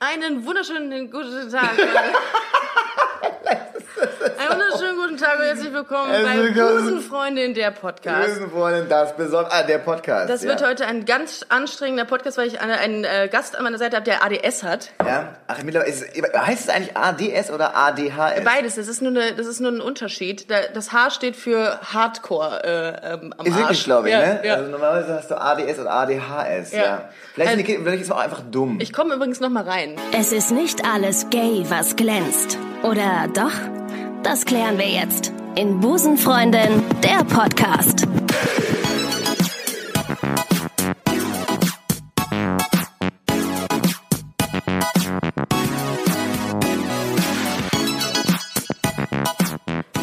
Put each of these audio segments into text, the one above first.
Einen wunderschönen guten Tag. Einen wunderschönen guten Tag und herzlich willkommen Herzlich bei. Busenfreundin, der Podcast. Wollen das besonders. Ah, der Podcast. Das ja. wird heute ein ganz anstrengender Podcast, weil ich eine, einen äh, Gast an meiner Seite habe, der ADS hat. Ja. Ach, mittlerweile ist, heißt es eigentlich ADS oder ADHS? Beides, das ist nur, eine, das ist nur ein Unterschied. Da- Das H steht für Hardcore äh, ähm, am Ist Arsch. wirklich, glaube ich, ja, ne? Ja. Also normalerweise hast du ADS oder ADHS. Ja. Ja. Vielleicht, sind die Kinder, vielleicht ist es auch einfach dumm. Ich komme übrigens noch mal rein. Es ist nicht alles gay, was glänzt. Oder doch? Das klären wir jetzt in Busenfreundin, der Podcast.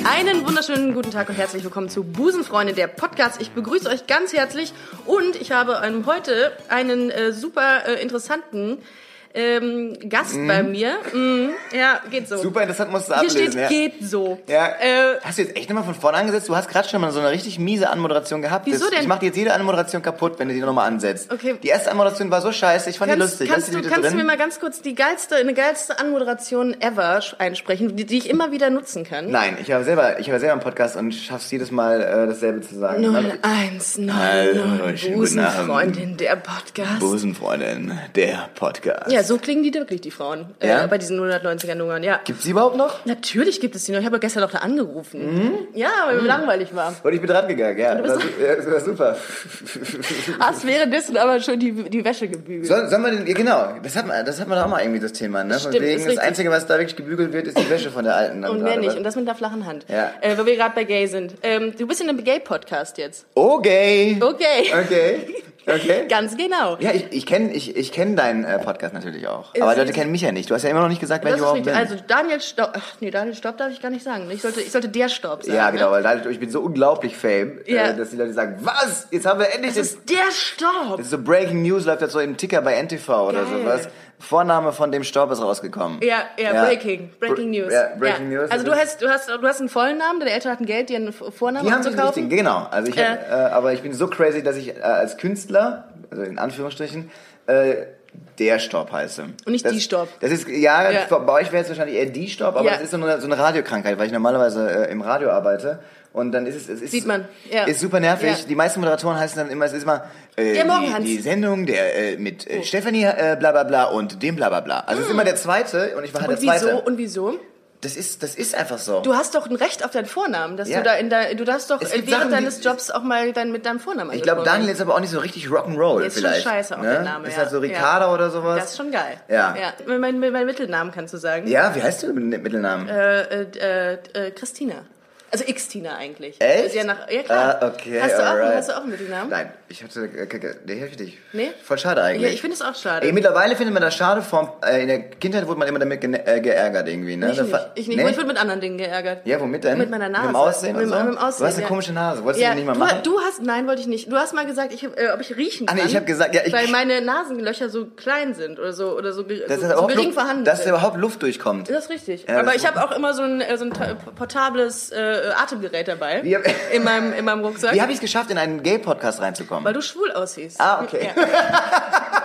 Einen wunderschönen guten Tag und herzlich willkommen zu Busenfreunde, der Podcast. Ich begrüße euch ganz herzlich und ich habe ähm, heute einen äh, super äh, interessanten ähm, Gast bei mir. Mm, ja, geht so. Super interessant, musst du Hier ablesen. steht ja. geht so. Ja. Äh, Hast du jetzt echt nochmal von vorne angesetzt? Du hast gerade schon mal so eine richtig miese Anmoderation gehabt. Wieso das, denn? Ich mache jetzt jede Anmoderation kaputt, wenn du die nochmal ansetzt. Okay. Die erste Anmoderation war so scheiße, ich fand die kannst lustig. kannst, du, die kannst du mir mal ganz kurz die geilste, eine geilste Anmoderation ever einsprechen, die, die ich immer wieder nutzen kann? Nein, ich habe selber, ich habe selber einen Podcast und schaff's jedes Mal äh, dasselbe zu sagen. 0199 Hallo, schönen guten Abend. Busenfreundin, der Podcast. Busenfreundin, der Podcast. Ja, so klingen die wirklich, die Frauen. Ja? Äh, bei diesen 190er Nummern, ja. Gibt's die überhaupt noch? Natürlich gibt es die noch. Ich habe gestern noch da angerufen. Mhm. Ja, weil mir langweilig war. Und ich bin dran gegangen, ja. Das war, das war super. Hast währenddessen aber schon die, die Wäsche gebügelt. Sollen, sollen wir den, ja, genau, das hat man, das hat man doch auch mal irgendwie das Thema, ne? Von Stimmt, wegen, ist das richtig. Einzige, was da wirklich gebügelt wird, ist die Wäsche von der alten. und mehr nicht. was? Und das mit der flachen Hand. Ja. Äh, weil wir gerade bei Gay sind. Ähm, du bist in einem Gay-Podcast jetzt. Okay. Okay. Okay. Okay. Ganz genau. Ja, ich, ich kenne ich, ich kenn deinen äh, Podcast natürlich auch. Ist Aber Leute kennen mich ja nicht. Du hast ja immer noch nicht gesagt, wer ich überhaupt bin. Also Daniel Staub. Ach nee, Daniel Staub darf ich gar nicht sagen. Ich sollte, ich sollte der Staub sagen. ja, genau, Ne? weil dadurch, ich bin so unglaublich fame, Ja. äh, dass die Leute sagen, was? Jetzt haben wir endlich Das ist der Staub. Das ist so Breaking News, läuft jetzt so im Ticker bei NTV oder Geil. sowas. Vorname von dem Staub ist rausgekommen. Ja, ja, Ja. Breaking, Breaking Br- News. ja, Breaking News, Also du hast, du hast, du hast einen vollen Namen, deine Eltern hatten Geld, dir einen Vornamen Die haben den abzukaufen. richtigen, genau. Also ich, Äh. hab, äh, aber ich bin so crazy, dass ich äh, als Künstler, also in Anführungsstrichen, äh, der Staub heiße. Und nicht das, die Staub. Das ist, ja, Ja. bei euch wäre es wahrscheinlich eher die Staub, aber Ja. das ist so eine, so eine Radiokrankheit, weil ich normalerweise äh, im Radio arbeite. Und dann ist es, es ist, Sieht man, ja. ist super nervig. Ja. Die meisten Moderatoren heißen dann immer, es ist immer äh, Der die, die Sendung der äh, mit äh, Stefanie äh, bla bla bla und dem bla bla bla. Also es ist immer der zweite und ich war halt Und der zweite. wieso? Und wieso? Das ist, das ist einfach so. Du hast doch ein Recht auf deinen Vornamen, dass Ja. du da in der, du darfst doch Es während Sachen, deines Jobs auch mal dein, mit deinem Vornamen Ich glaube, Daniel ist aber auch nicht so richtig Rock'n'Roll Ist schon vielleicht. scheiße auch ne? der Name, Ist ja. halt so Ja. Ricarda oder sowas. Das ist schon geil. Ja. ja. Mein, mein, mein Mittelnamen kannst du sagen. ja, wie heißt du mit Mittelnamen? Äh, äh, äh, Christina. Also X-Tina eigentlich. Echt? Ist ja, nach, ja klar. Ah, okay, hast, du auch, alright. hast du auch einen Mittelnamen? Nein, ich hatte, äh, k- k- nee, hätte ich. Nee? Voll schade Ja, eigentlich. ich finde es auch schade. Ey, mittlerweile findet man das schade, vom, äh, in der Kindheit wurde man immer damit äh, geärgert irgendwie, ne? ich nicht. Ich nicht. Nee? Ich wurde mit anderen Dingen geärgert. ja, womit denn? Mit meiner Nase. Mit dem Aussehen Mit und so? mit dem Aussehen, du hast eine ja. komische Nase, wolltest du Ja, die nicht mal du, machen? du hast, nein, wollte ich nicht. Du hast mal gesagt, ich, äh, ob ich riechen Ah, kann. nee, ich hab gesagt, ja, ich- Weil meine Nasenlöcher so klein sind oder so, oder so, dass, so, so gering Luft, vorhanden dass da sind. überhaupt Luft durchkommt. Das ist richtig. Ja, Aber das- ich habe auch immer so ein, äh, so ein ta- portables äh, Atemgerät dabei. In, meinem, in meinem Rucksack. Wie habe ich es geschafft, in einen Gay-Podcast reinzukommen? Weil du schwul aussiehst. Ah, okay. Ja.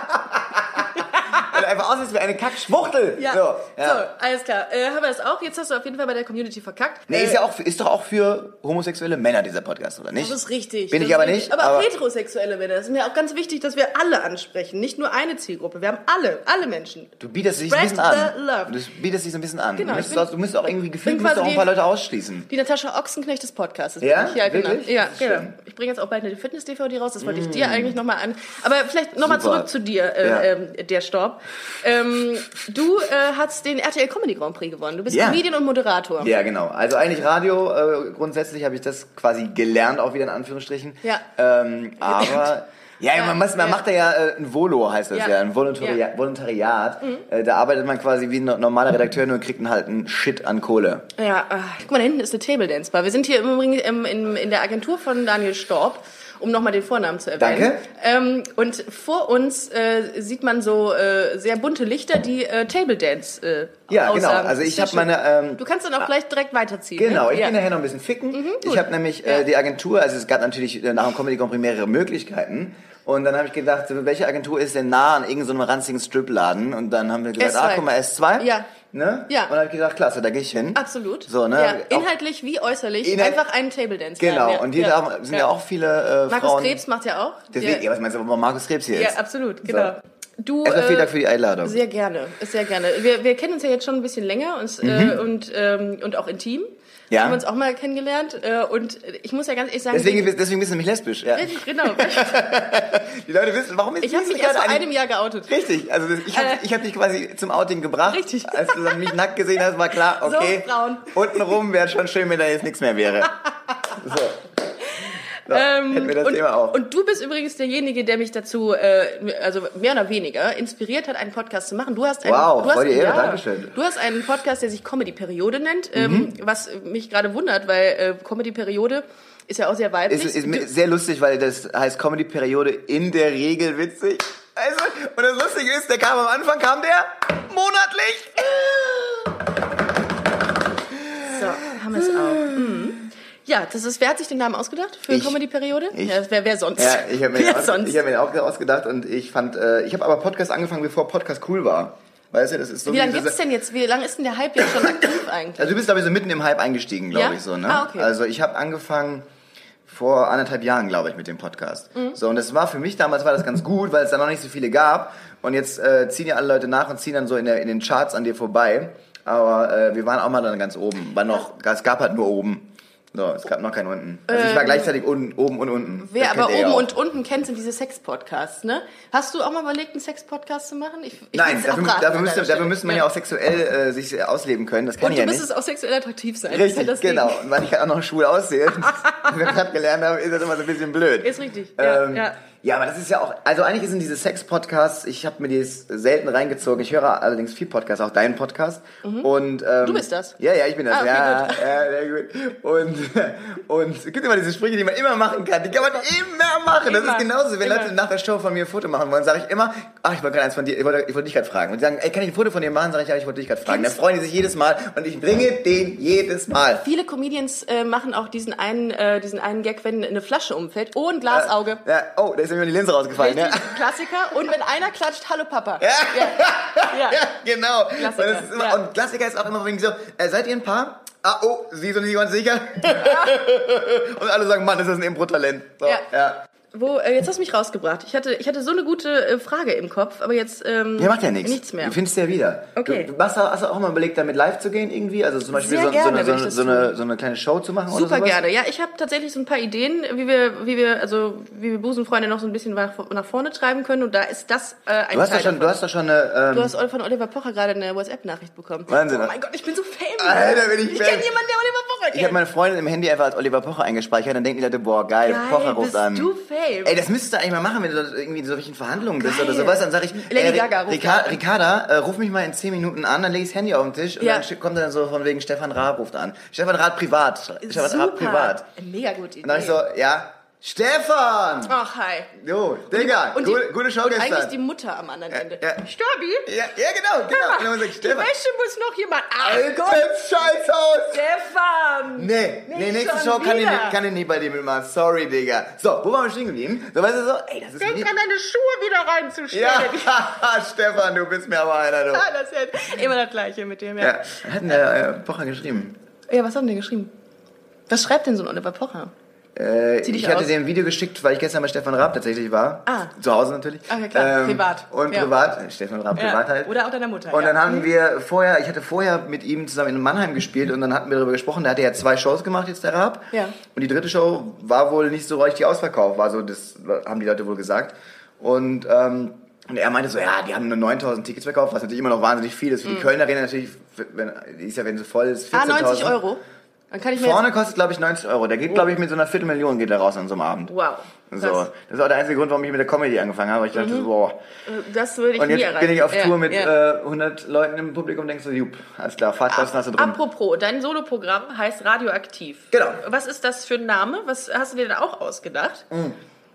Einfach aussiehst wie eine Kackschwuchtel. Ja. So, ja. so, alles klar. Äh, haben wir das auch? Jetzt hast du auf jeden Fall bei der Community verkackt. Nee, äh, ist ja auch, ist doch auch für homosexuelle Männer dieser Podcast, oder nicht? Das ist richtig. Bin das ich aber richtig. nicht, Aber, aber- auch heterosexuelle Männer. Das ist mir auch ganz wichtig, dass wir alle ansprechen. Nicht nur eine Zielgruppe. Wir haben alle, alle Menschen. Du bietest dich ein bisschen an. love. Du bietest dich so ein bisschen an. Genau, du, müsstest bin- auch, du müsstest auch irgendwie gefühlt auch ein paar Leute ausschließen. Die Natascha Ochsenknecht des Podcasts. Ja? Ja, genau. Ja, genau. Ich bringe jetzt auch bald eine Fitness-DVD raus. Das wollte ich dir eigentlich nochmal an. Aber vielleicht nochmal zurück zu dir, äh, Ja. ähm, der Storb. Ähm, du äh, hast den RTL Comedy Grand Prix gewonnen. Du bist Ja. Comedian und Moderator. Ja, genau. Also eigentlich Radio, äh, grundsätzlich habe ich das quasi gelernt, auch wieder in Anführungsstrichen. Ja. Ähm, aber... Ja, Ja, man, muss, man ja. macht da ja äh, ein Volo, heißt das Ja. ja, ein Volontariat. Ja. Mhm. Volontariat. Äh, da arbeitet man quasi wie ein normaler Redakteur, nur kriegt halt einen Shit an Kohle. Ja, äh, guck mal, da hinten ist eine Table Dance Bar. Wir sind hier im Übrigen ähm, in, in der Agentur von Daniel Storb. Um nochmal den Vornamen zu erwähnen. Danke. Ähm, und vor uns äh, sieht man so äh, sehr bunte Lichter, die äh, Table Dance äh, Ja, genau. aussagen. Also Das ich ist hab sehr schön. meine, ähm, du kannst dann auch gleich direkt weiterziehen. Genau, ne? ich ja. gehe nachher noch ein bisschen ficken. ich gut. habe nämlich äh, die Agentur, also es gab natürlich äh, nach dem Comedy Grand Prix mehrere Möglichkeiten. Und dann habe ich gedacht, welche Agentur ist denn nah an irgendeinem so ranzigen Stripladen? Und dann haben wir gesagt, S2. ah, guck mal, S2. Ja. Ne? Ja. Und dann habe ich gedacht, klasse, da gehe ich hin. Absolut. So, ne? Ja, Auch- inhaltlich wie äußerlich. Inhalt- Einfach einen Table Dance. Genau, ja. und hier ja. haben- sind ja, auch viele äh, Markus Frauen. Krebs macht ja auch. Deswegen, ja. ja, was meinst du, warum Markus Krebs hier ja, ist? absolut, genau. Du, Erstmal vielen äh, Dank für die Einladung. Sehr gerne, sehr gerne. Wir, wir kennen uns ja jetzt schon ein bisschen länger und, äh, und, ähm, und auch intim. Ja. Haben uns auch mal kennengelernt. Äh, und ich muss ja ganz ehrlich sagen, Deswegen, deswegen bist du nämlich lesbisch. Ja. Richtig, genau. Die Leute wissen, warum ist Ich habe mich erst vor einem Jahr geoutet. Richtig, also ich habe Äh. ich hab dich quasi zum Outing gebracht. Richtig. Als du dann mich nackt gesehen hast, war klar, So, okay. Frauen. Untenrum wäre schon schön, wenn da jetzt nichts mehr wäre. So. So Ähm, hätten wir das und, Thema auch. und du bist übrigens derjenige, der mich dazu, äh, also mehr oder weniger, inspiriert hat, einen Podcast zu machen. Du hast einen, Wow, du hast, die Ehre, Dankeschön. Du hast einen Podcast, der sich Comedy-Periode nennt, ähm, Mhm. was mich gerade wundert, weil äh, Comedy-Periode ist ja auch sehr weiblich. ist, ist sehr lustig, weil das heißt Comedy-Periode in der Regel witzig. Also, und das Lustige ist, der kam am Anfang, kam der monatlich. So, haben wir es auch. Mhm. Ja, das ist, wer hat sich den Namen ausgedacht für Ich. Comedy-Periode? Ich. Ja, wer, wer sonst? Ja, ich habe mir, wer ich hab mir auch ausgedacht und ich fand, äh, ich habe aber Podcast angefangen, bevor Podcast cool war. Weißt du, das ist so Wie lange diese- gibt's denn jetzt? Wie lange ist denn der Hype jetzt schon aktiv eigentlich? Also du bist, glaube ich, so mitten im Hype eingestiegen, glaube Ja? ich so, ne? Ah, okay. Also ich habe angefangen vor anderthalb Jahren, glaube ich, mit dem Podcast. Mhm. So, und das war für mich damals war das ganz gut, weil es da noch nicht so viele gab. Und jetzt äh, ziehen ja alle Leute nach und ziehen dann so in, der, in den Charts an dir vorbei. Aber äh, wir waren auch mal dann ganz oben. War noch, es gab halt nur oben. So, es gab noch kein unten. Also ich war gleichzeitig unten, oben und unten. Ähm, Wer Das aber ja oben und unten kennt, sind diese Sex-Podcasts, ne? Hast du auch mal überlegt, einen Sex-Podcast zu machen? Ich, ich Nein, dafür, dafür, müsste, dafür müsste man ja, auch sexuell äh, sich ausleben können. Das kann Und ich du ja nicht. müsstest auch sexuell attraktiv sein. Richtig, ja das Ding. genau. Und weil ich halt auch noch schwul aussehe, wie wir gerade gelernt haben, ist das immer so ein bisschen blöd. Ist richtig, ja, Ähm, ja. ja, aber das ist ja auch, also eigentlich sind diese Sex-Podcasts, ich habe mir die selten reingezogen. Ich höre allerdings viel Podcasts, auch deinen Podcast. Und, ähm, Mhm. Du bist das? Ja, ja, ich bin das. Ah, okay, ja, gut. ja, sehr gut. Und, und es gibt immer diese Sprüche, die man immer machen kann. Die kann man immer machen. Das Immer, ist genauso, wenn immer. Leute nach der Show von mir ein Foto machen wollen, sage ich immer, ach, ich wollte gerade eins von dir, ich wollte, ich wollte dich gerade fragen. Und die sagen, ey, kann ich ein Foto von dir machen? Sag ich, ja, ich wollte dich gerade fragen. Dann freuen die sich jedes Mal und ich bringe den jedes Mal. Viele Comedians äh, machen auch diesen einen, äh, diesen einen Gag, wenn eine Flasche umfällt. Oh, ein Glasauge. Ja, oh, da ist mir die Linse rausgefallen. Ja. Richtig, Klassiker. Und wenn einer klatscht, hallo Papa. Ja. ja. Ja, genau. Klassiker, Und, immer, und Klassiker ist auch immer irgendwie so, äh, seid ihr ein Paar? Ah, oh, sie sind nicht ganz sicher. und alle sagen, Mann, ist das ein Impro-Talent. So, Ja. Wo, äh, jetzt hast du mich rausgebracht. Ich hatte, ich hatte so eine gute äh, Frage im Kopf, aber jetzt ähm, Ja, macht ja nichts. nichts mehr. Du findest ja wieder. Okay. Du, du hast, hast du auch mal überlegt, damit live zu gehen irgendwie? Also zum Beispiel so, gerne so, eine, so, eine, so, eine, kleine Show zu machen oder Super sowas? gerne. Ja, ich habe tatsächlich so ein paar Ideen, wie wir, wie wir, also wie wir Busenfreunde noch so ein bisschen nach, nach vorne treiben können. Und da ist das äh, ein Du hast, Teil doch schon, du davon. hast doch schon eine... Ähm, Du hast von Oliver Pocher gerade eine WhatsApp-Nachricht bekommen. Wahnsinn. Oh mein Gott, ich bin so famous. Alter, bin ich ich kenne jemanden, der Oliver Pocher kennt. ich habe meine Freundin im Handy einfach als Oliver Pocher eingespeichert, dann denken die Leute, boah, geil, Geil, Pocher ruft bist an. du Fame. Ey, das müsstest du eigentlich mal machen, wenn du irgendwie in solchen Verhandlungen bist Geil. oder sowas. Dann sag ich, Lady ey, Gaga ruft Rica. Ricarda, äh, ruf mich mal in 10 Minuten an, dann leg ich das Handy auf den Tisch und Ja. dann kommt dann so von wegen Stefan Raab ruft an. Stefan Raab privat. Stefan. Raab privat. Mega gute Idee. Und dann ich so, ja, Stefan! Ach, hi. Jo, Digga, Und die- gute, gute Show und gestern. eigentlich die Mutter am anderen Ende. ja. Stabi? ja, ja, genau, genau. Sag ich, Die Wäsche muss noch jemand. Ach altes Gott, Scheißhaus! Stefan! Nee, nee, nächste Show kann ich, kann ich nicht bei dir mitmachen. Sorry, Digga. So, wo waren wir stehen geblieben? So, weißt du so, ey, das ist Denk an deine Schuhe wieder reinzustellen. Ja, Stefan, du bist mir aber einer, du. Ah, das ist immer das Gleiche mit dem, ja. Ja, hat denn der äh, Pocher geschrieben? Ja, was hat denn der geschrieben? Was schreibt denn so ein Oliver Pocher? Äh, ich hatte aus. dir ein Video geschickt, weil ich gestern bei Stefan Raab tatsächlich war. Ah. Zu Hause natürlich. Ähm, ja, klar, privat. Und Ja. privat, Stefan Raab privat halt. Oder auch deiner Mutter. Und ja. dann haben wir vorher, ich hatte vorher mit ihm zusammen in Mannheim gespielt und dann hatten wir darüber gesprochen, der hatte ja zwei Shows gemacht jetzt, der Raab. Ja. Und die dritte Show war wohl nicht so richtig ausverkauft, war so, das haben die Leute wohl gesagt. Und, ähm, und er meinte so, ja, die haben nur 9000 Tickets verkauft, was natürlich immer noch wahnsinnig viel ist. Für die Kölner Arena natürlich, wenn, ist ja, wenn sie voll ist, 14.000. Mhm. ah, 90 Euro. Vorne kostet, glaube ich, 90 Euro. Der geht, glaube ich, mit so einer Viertelmillion geht er raus an so einem Abend. Wow. So, das ist auch der einzige Grund, warum ich mit der Comedy angefangen habe. Ich dachte so, boah. Das würde ich Und jetzt bin ich auf Ja, Tour mit ja. äh, 100 Leuten im Publikum und denkst so, jupp, alles klar, Fahrtkosten hast du drin. Apropos, dein Soloprogramm heißt Radioaktiv. Genau. Was ist das für ein Name? Was hast du dir da auch ausgedacht?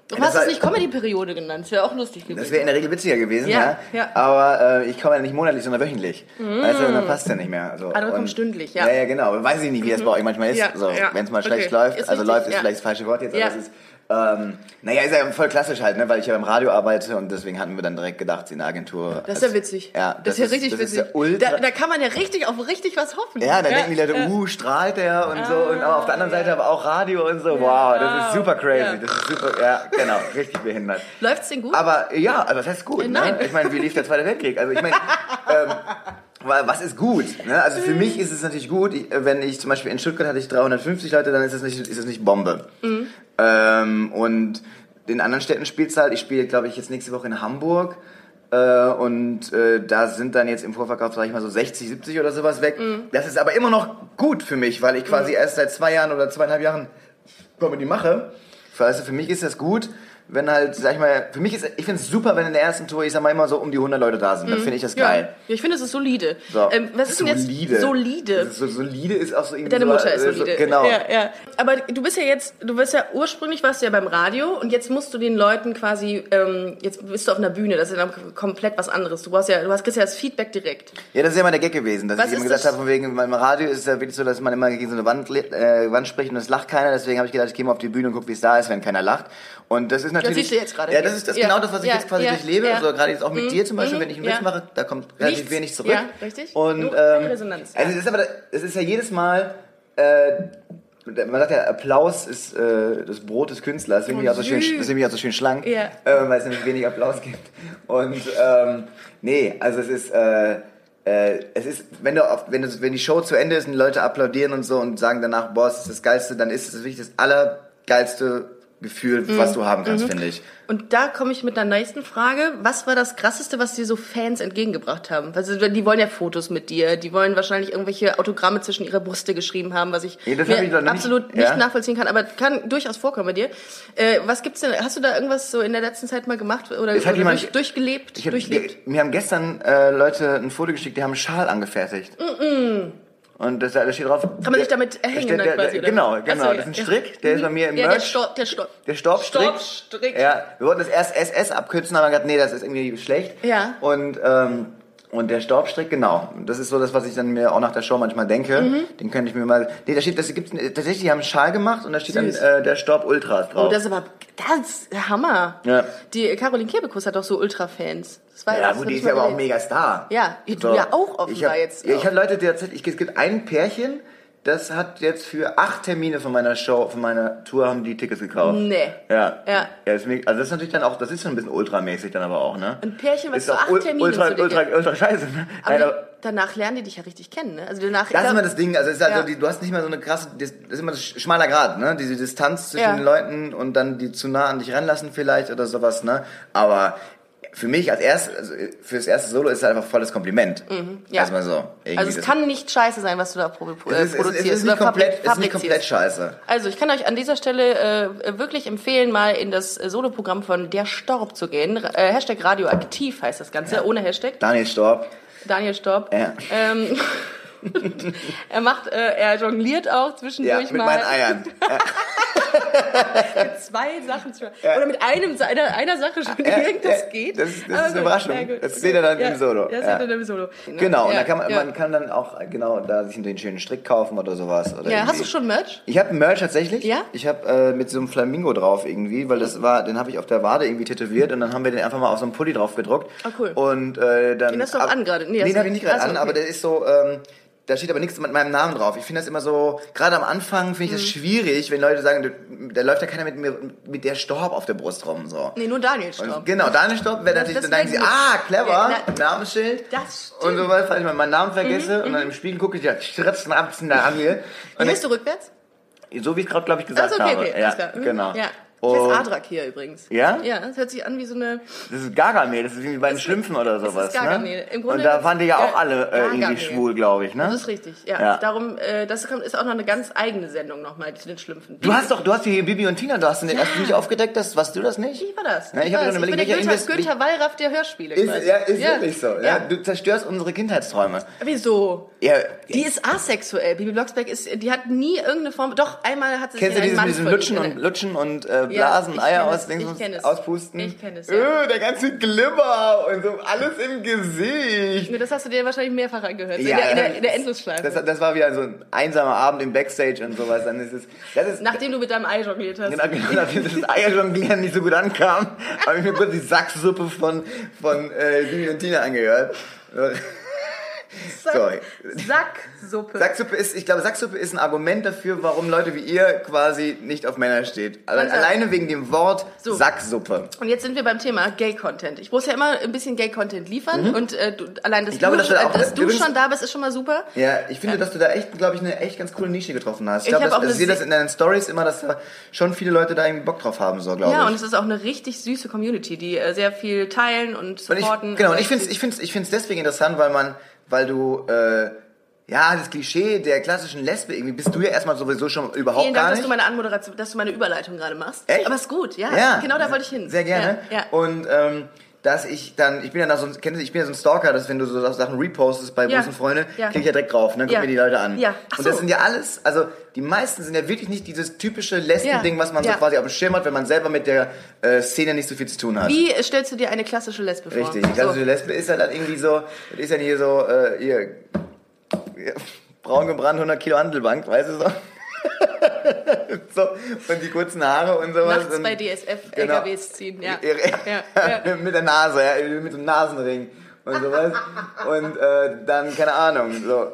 Du hast es nicht Comedy-Periode genannt. Das wäre auch lustig gewesen. Das wäre in der Regel witziger gewesen, Ja, ja. ja. Aber äh, ich komme ja nicht monatlich, sondern wöchentlich. Weißt du, dann passt ja nicht mehr. Also, Ah, du kommst und- stündlich, ja. Ja, ja, genau. Weiß ich nicht, wie das bei euch manchmal ist. Ja, so. Wenn es mal Okay. schlecht läuft. Ist also richtig, läuft ist vielleicht das falsche Wort jetzt, aber es ist. Ähm, naja, ist ja voll klassisch halt, ne? weil ich ja beim Radio arbeite und deswegen hatten wir dann direkt gedacht, in der Agentur. Das ist ja witzig. Ja, das, ist ja richtig das witzig. Ist ja ultra, da, da kann man ja richtig auf richtig was hoffen. ja, dann denken die Leute, ja. uh, strahlt der und so. Und aber auf der anderen Seite aber auch Radio und so. Wow, das ist super crazy. Ja. Das ist super, ja, genau, richtig behindert. Läuft's denn gut? Aber ja, also das heißt gut. Äh, nein. Ne? Ich meine, wie lief der Zweite Weltkrieg? Also ich meine, ähm, wa- was ist gut? Ne? Also für mich ist es natürlich gut, wenn ich zum Beispiel in Stuttgart hatte ich 350 Leute, dann ist es nicht, ist es nicht Bombe. Mhm. Ähm, und in anderen Städten spielt's halt. Ich spiele, glaube ich, jetzt nächste Woche in Hamburg. Äh, und äh, da sind dann jetzt im Vorverkauf, sag ich mal, so 60, 70 oder sowas weg. Mhm. Das ist aber immer noch gut für mich, weil ich quasi erst seit zwei Jahren oder zweieinhalb Jahren Comedy mache. Also für mich ist das gut, wenn halt, sag ich mal, für mich ist, ich finde es super, wenn in der ersten Tour, ich sag mal, immer so um die 100 Leute da sind. Dann finde ich das Mhm. geil. Ja, ich finde, es ist solide. So. Ähm, was ist denn jetzt solide? solide? Das ist so, solide ist auch so irgendwie Deine so, Mutter ist äh, solide. So, genau. Ja, ja. Aber du bist ja jetzt, du bist ja ursprünglich warst du ja beim Radio und jetzt musst du den Leuten quasi, ähm, jetzt bist du auf einer Bühne, das ist ja komplett was anderes. Du hast ja, du hast kriegst ja das Feedback direkt. Ja, das ist ja immer der Gag gewesen, dass Was ich immer ist gesagt habe, von wegen, beim Radio ist es ja wirklich so, dass man immer gegen so eine Wand, äh, Wand spricht und es lacht keiner. Deswegen habe ich gedacht, ich gehe mal auf die Bühne und gucke, wie es da ist, wenn keiner lacht. Und das ist natürlich. siehst du jetzt gerade Ja, das ist das Ja. genau das, was ich Ja, jetzt quasi ja, durchlebe. Also gerade jetzt auch mit Mhm, dir zum Beispiel, mhm, wenn ich einen. Witz mache, da kommt relativ Nichts. wenig zurück. Ja, richtig. Und ähm, Resonanz. Also es ist aber, es ist ja jedes Mal. Äh, man sagt ja, Applaus ist äh, das Brot des Künstlers. Deswegen bin ich auch so schön, deswegen bin auch so schön schlank, Ja. äh, weil es nämlich wenig Applaus gibt. Und ähm, nee, also es ist. Äh, äh, es ist, wenn du, auf, wenn, du, wenn die Show zu Ende ist und Leute applaudieren und so und sagen danach, boah, das ist das Geilste, dann ist es wirklich das allergeilste Gefühl, Mhm. was du haben kannst, finde ich. Und da komme ich mit der nächsten Frage. Was war das Krasseste, was dir so Fans entgegengebracht haben? Also die wollen ja Fotos mit dir, die wollen wahrscheinlich irgendwelche Autogramme zwischen ihre Brüste geschrieben haben, was ich, Ja, hab ich nicht- absolut nicht, ja. nachvollziehen kann, aber kann durchaus vorkommen bei dir. Äh, was gibt's denn? Hast du da irgendwas so in der letzten Zeit mal gemacht oder, oder jemand- durch, durchgelebt? Ich hab, durchlebt? mir haben gestern äh, Leute ein Foto geschickt, die haben einen Schal angefertigt. Und das, da steht drauf. Kann man sich damit erhängen der, dann der, quasi, der, oder? Genau, genau. so, das ist ein ja. Strick, der ist bei mir im Ja, der Merch. Stor, der Stor. Der Staubstrick. Staubstrick. Ja, wir wollten das erst SS abkürzen, aber gesagt, nee, das ist irgendwie schlecht. Ja. Und, ähm, und der Staubstrick, genau. Das ist so das, was ich dann mir auch nach der Show manchmal denke. Mhm. Den könnte ich mir mal. Nee, da steht, das gibt's tatsächlich, die haben einen Schal gemacht und da steht Süß. dann äh, der Staub Ultras drauf. Oh, das ist aber das ist der Hammer. Ja. Die Caroline Kebekus hat doch so Ultra-Fans. Das war ja, das gut, die ist ja aber auch mega Star. Ja, du ja auch offenbar ich hab, jetzt Ja, ich habe Leute, die tatsächlich, es gibt ein Pärchen, das hat jetzt für acht Termine von meiner Show, von meiner Tour haben die Tickets gekauft. Nee. Ja. Ja. ja ist also das ist natürlich dann auch, das ist schon ein bisschen ultramäßig dann aber auch, ne? Ein Pärchen, was ist so acht ul- Termine ultra, ultra, gibt. ultra scheiße, ne? Aber Nein, danach lernen die dich ja richtig kennen, ne? Also danach, das ist immer das Ding, also halt Ja. so, die, du hast nicht mehr so eine krasse, das das ist immer das schmaler Grad, ne? Diese Distanz zwischen Ja. den Leuten und dann die zu nah an dich ranlassen vielleicht oder sowas, ne? Aber für mich als erst, also fürs erste Solo ist es einfach volles Kompliment. Mhm. ja. Erstmal so. Also es kann nicht scheiße sein, was du da pro, äh, es ist, produzierst es ist nicht komplett, es ist nicht komplett scheiße. Also ich kann euch an dieser Stelle äh, wirklich empfehlen, mal in das äh, Soloprogramm von Der Storb zu gehen. Äh, Hashtag radioaktiv heißt das Ganze, ohne Hashtag. Daniel Storb. Daniel Storb. Ja. Ähm, er macht, äh, er jongliert auch Ja, zwischendurch mit mal. meinen Eiern. Ja, mit zwei Sachen schon. Oder mit einem, einer, einer Sache schon, Ja, das ja, geht. das ist- das ist eine Überraschung. ja. Das seht ihr dann ja, im Solo. Das Ja. seht ihr dann im Solo. genau, und ja, da kann man, ja. man kann dann auch genau da sich den schönen Strick kaufen oder sowas. Oder Ja, hast irgendwie. du schon Merch? Ich habe Merch tatsächlich. Ja? Ich habe äh, mit so einem Flamingo drauf irgendwie, weil das war, den habe ich auf der Wade irgendwie tätowiert und dann haben wir den einfach mal auf so einen Pulli drauf gedruckt. Ah, cool. Und äh, dann. Den hast du auch ab- an gerade? Nee, hast den habe ich nicht. gerade an, aber der ist so. Ähm, da steht aber nichts mit meinem Namen drauf. Ich finde das immer so, gerade am Anfang finde ich das Mhm. schwierig, wenn Leute sagen, da läuft ja keiner mit mir mit der Storb auf der Brust rum. So. Nee, nur Daniel Storb. Und genau, Daniel Stopp wäre natürlich, dann denken sie, ah, clever, Ja, na- Namensschild. Das Und stimmt. so weiter, falls ich mal meinen Namen vergesse und dann im Spiegel gucke ich, ja, Stritzen, Amtzen, Daniel. Und bist du rückwärts? so wie ich gerade, glaube ich, gesagt Also okay, habe. okay, ja, klar. Mhm. genau. Ja. Ich heiße Und Adrak hier übrigens. Ja? Ja, das hört sich an wie so eine... das ist Gargamel, das ist wie bei den Schlümpfen oder sowas. Gargamel. Ne? Im Grunde- und da waren die ja auch Ja, alle äh, irgendwie schwul, glaube ich. Ne? Das ist richtig, ja. Ja. Darum, äh, das ist auch noch eine ganz eigene Sendung nochmal zu den Schlümpfen. Du hast doch, du hast hier Bibi und Tina, du hast, den, hast du nicht aufgedeckt, das, warst du das nicht? Wie war das? Ja, ich habe dann das? überlegt, ich bin der Günther, Günther Wallraff der Hörspiele. Ist, quasi. ja, ist wirklich so. Ja. Ja. Du zerstörst unsere Kindheitsträume. Wieso? Ja, Die ist asexuell. Bibi Blocksberg ist, die hat nie irgendeine Form. Doch einmal hat sie Kennst du dieses mit diesem Mann Lutschen und Lutschen und äh, Blasen, ich Eier aus, es, auspusten. Ich kenn es, ja. Öh, der ganze Glibber und so alles im Gesicht. Nee, Das hast du dir wahrscheinlich mehrfach angehört. so Ja, in, der, in, der, in der Endlosschleife. Das, das war wieder so ein einsamer Abend im Backstage und sowas. Dann ist es, das ist, Nachdem du mit deinem Ei jongliert hast. Genau, genau, nachdem das Eierjonglieren nicht so gut ankam, habe ich mir kurz die Sacksuppe von, von äh, Bibi und Tina angehört. Sorry. Sacksuppe. Sacksuppe ist, ich glaube, Sacksuppe ist ein Argument dafür, warum Leute wie ihr quasi nicht auf Männer steht. Also alleine wegen dem Wort So. Sacksuppe. Und jetzt sind wir beim Thema Gay-Content. Ich muss ja immer ein bisschen Gay-Content liefern und äh, du, allein, dass, Mhm. Ich glaube, du, dass auch- äh, dass du übrigens- schon da bist, ist schon mal super. Ja, ich finde, dass du da echt, glaube ich, eine echt ganz coole Nische getroffen hast. Ich, Ich also ich sehe das in deinen Stories immer, dass da schon viele Leute da irgendwie Bock drauf haben, so, glaube Ja, ich. und es ist auch eine richtig süße Community, die äh, sehr viel teilen und Und ich, supporten. genau, und Also ich finde es ich find's, ich find's deswegen interessant, weil man, weil du, äh, ja, das Klischee der klassischen Lesbe, irgendwie bist du ja erstmal sowieso schon überhaupt Vielen gar Dank, dass nicht. du meine Anmoderation, dass du meine Überleitung gerade machst. Echt? Aber ist gut, ja. ja, Genau da wollte ich hin. Sehr gerne. Ja, ja. Und ähm, dass ich dann, ich bin ja so, ein- kennst du, ich bin ja so ein Stalker, dass wenn du so Sachen repostest bei Ja. Busenfreunde, Ja. klicke ich ja direkt drauf, und dann Ja. mir die Leute an. Ja. Ach Und das so. sind ja alles, also die meisten sind ja wirklich nicht dieses typische Lesben-Ding, was man so quasi auf dem Schirm hat, wenn man selber mit der äh, Szene nicht so viel zu tun hat. Wie stellst du dir eine klassische Lesbe vor? Richtig, die klassische Lesbe ist halt, halt irgendwie so, ist ja hier so, äh, hier, braun gebrannt, 100 Kilo Handelbank, weißt du so? so, und die kurzen Haare und sowas. Nachts und, bei DSF Genau. LKWs ziehen, ja. ja, mit der Nase, ja, mit so einem Nasenring und sowas. und äh, dann, keine Ahnung, so.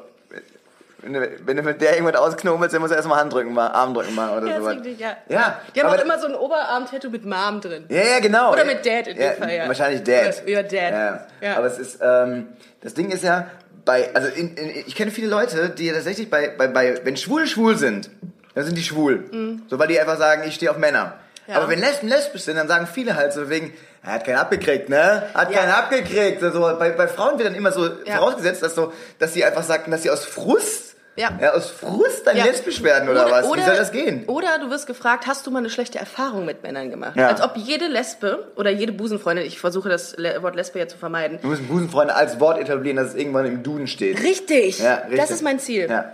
Wenn du, wenn du mit der irgendwas ausknobelst, dann musst du erstmal Handdrücken machen, Armdrücken machen oder Ja, sowas. richtig, ja. Ja, Die haben aber- auch immer so ein Oberarm-Tattoo mit Mom drin. Ja, ja, genau. Oder mit Dad in dem ja, Fall, ja. Wahrscheinlich Dad. Ja, Dad. Ja. Ja. Aber es ist, ähm, das Ding ist ja, bei, also in, in, ich kenne viele Leute, die tatsächlich bei, bei, bei, wenn Schwule schwul sind, dann sind die schwul. So, weil die einfach sagen, ich stehe auf Männer. Mhm. Ja. Aber wenn Lesben lesbisch sind, dann sagen viele halt so wegen, er hat keinen abgekriegt, ne? Hat Ja. keinen abgekriegt. Also bei, bei Frauen wird dann immer so Ja. vorausgesetzt, dass so, dass sie einfach sagten, dass sie aus Frust, Ja. aus Frust dann Ja. lesbisch werden oder, was? Wie soll das gehen? Oder du wirst gefragt, hast du mal eine schlechte Erfahrung mit Männern gemacht? Ja. Als ob jede Lesbe oder jede Busenfreundin, ich versuche das Wort Lesbe ja zu vermeiden. Wir müssen Busenfreunde als Wort etablieren, dass es irgendwann im Duden steht. Richtig, Ja, richtig. das ist mein Ziel. Ja.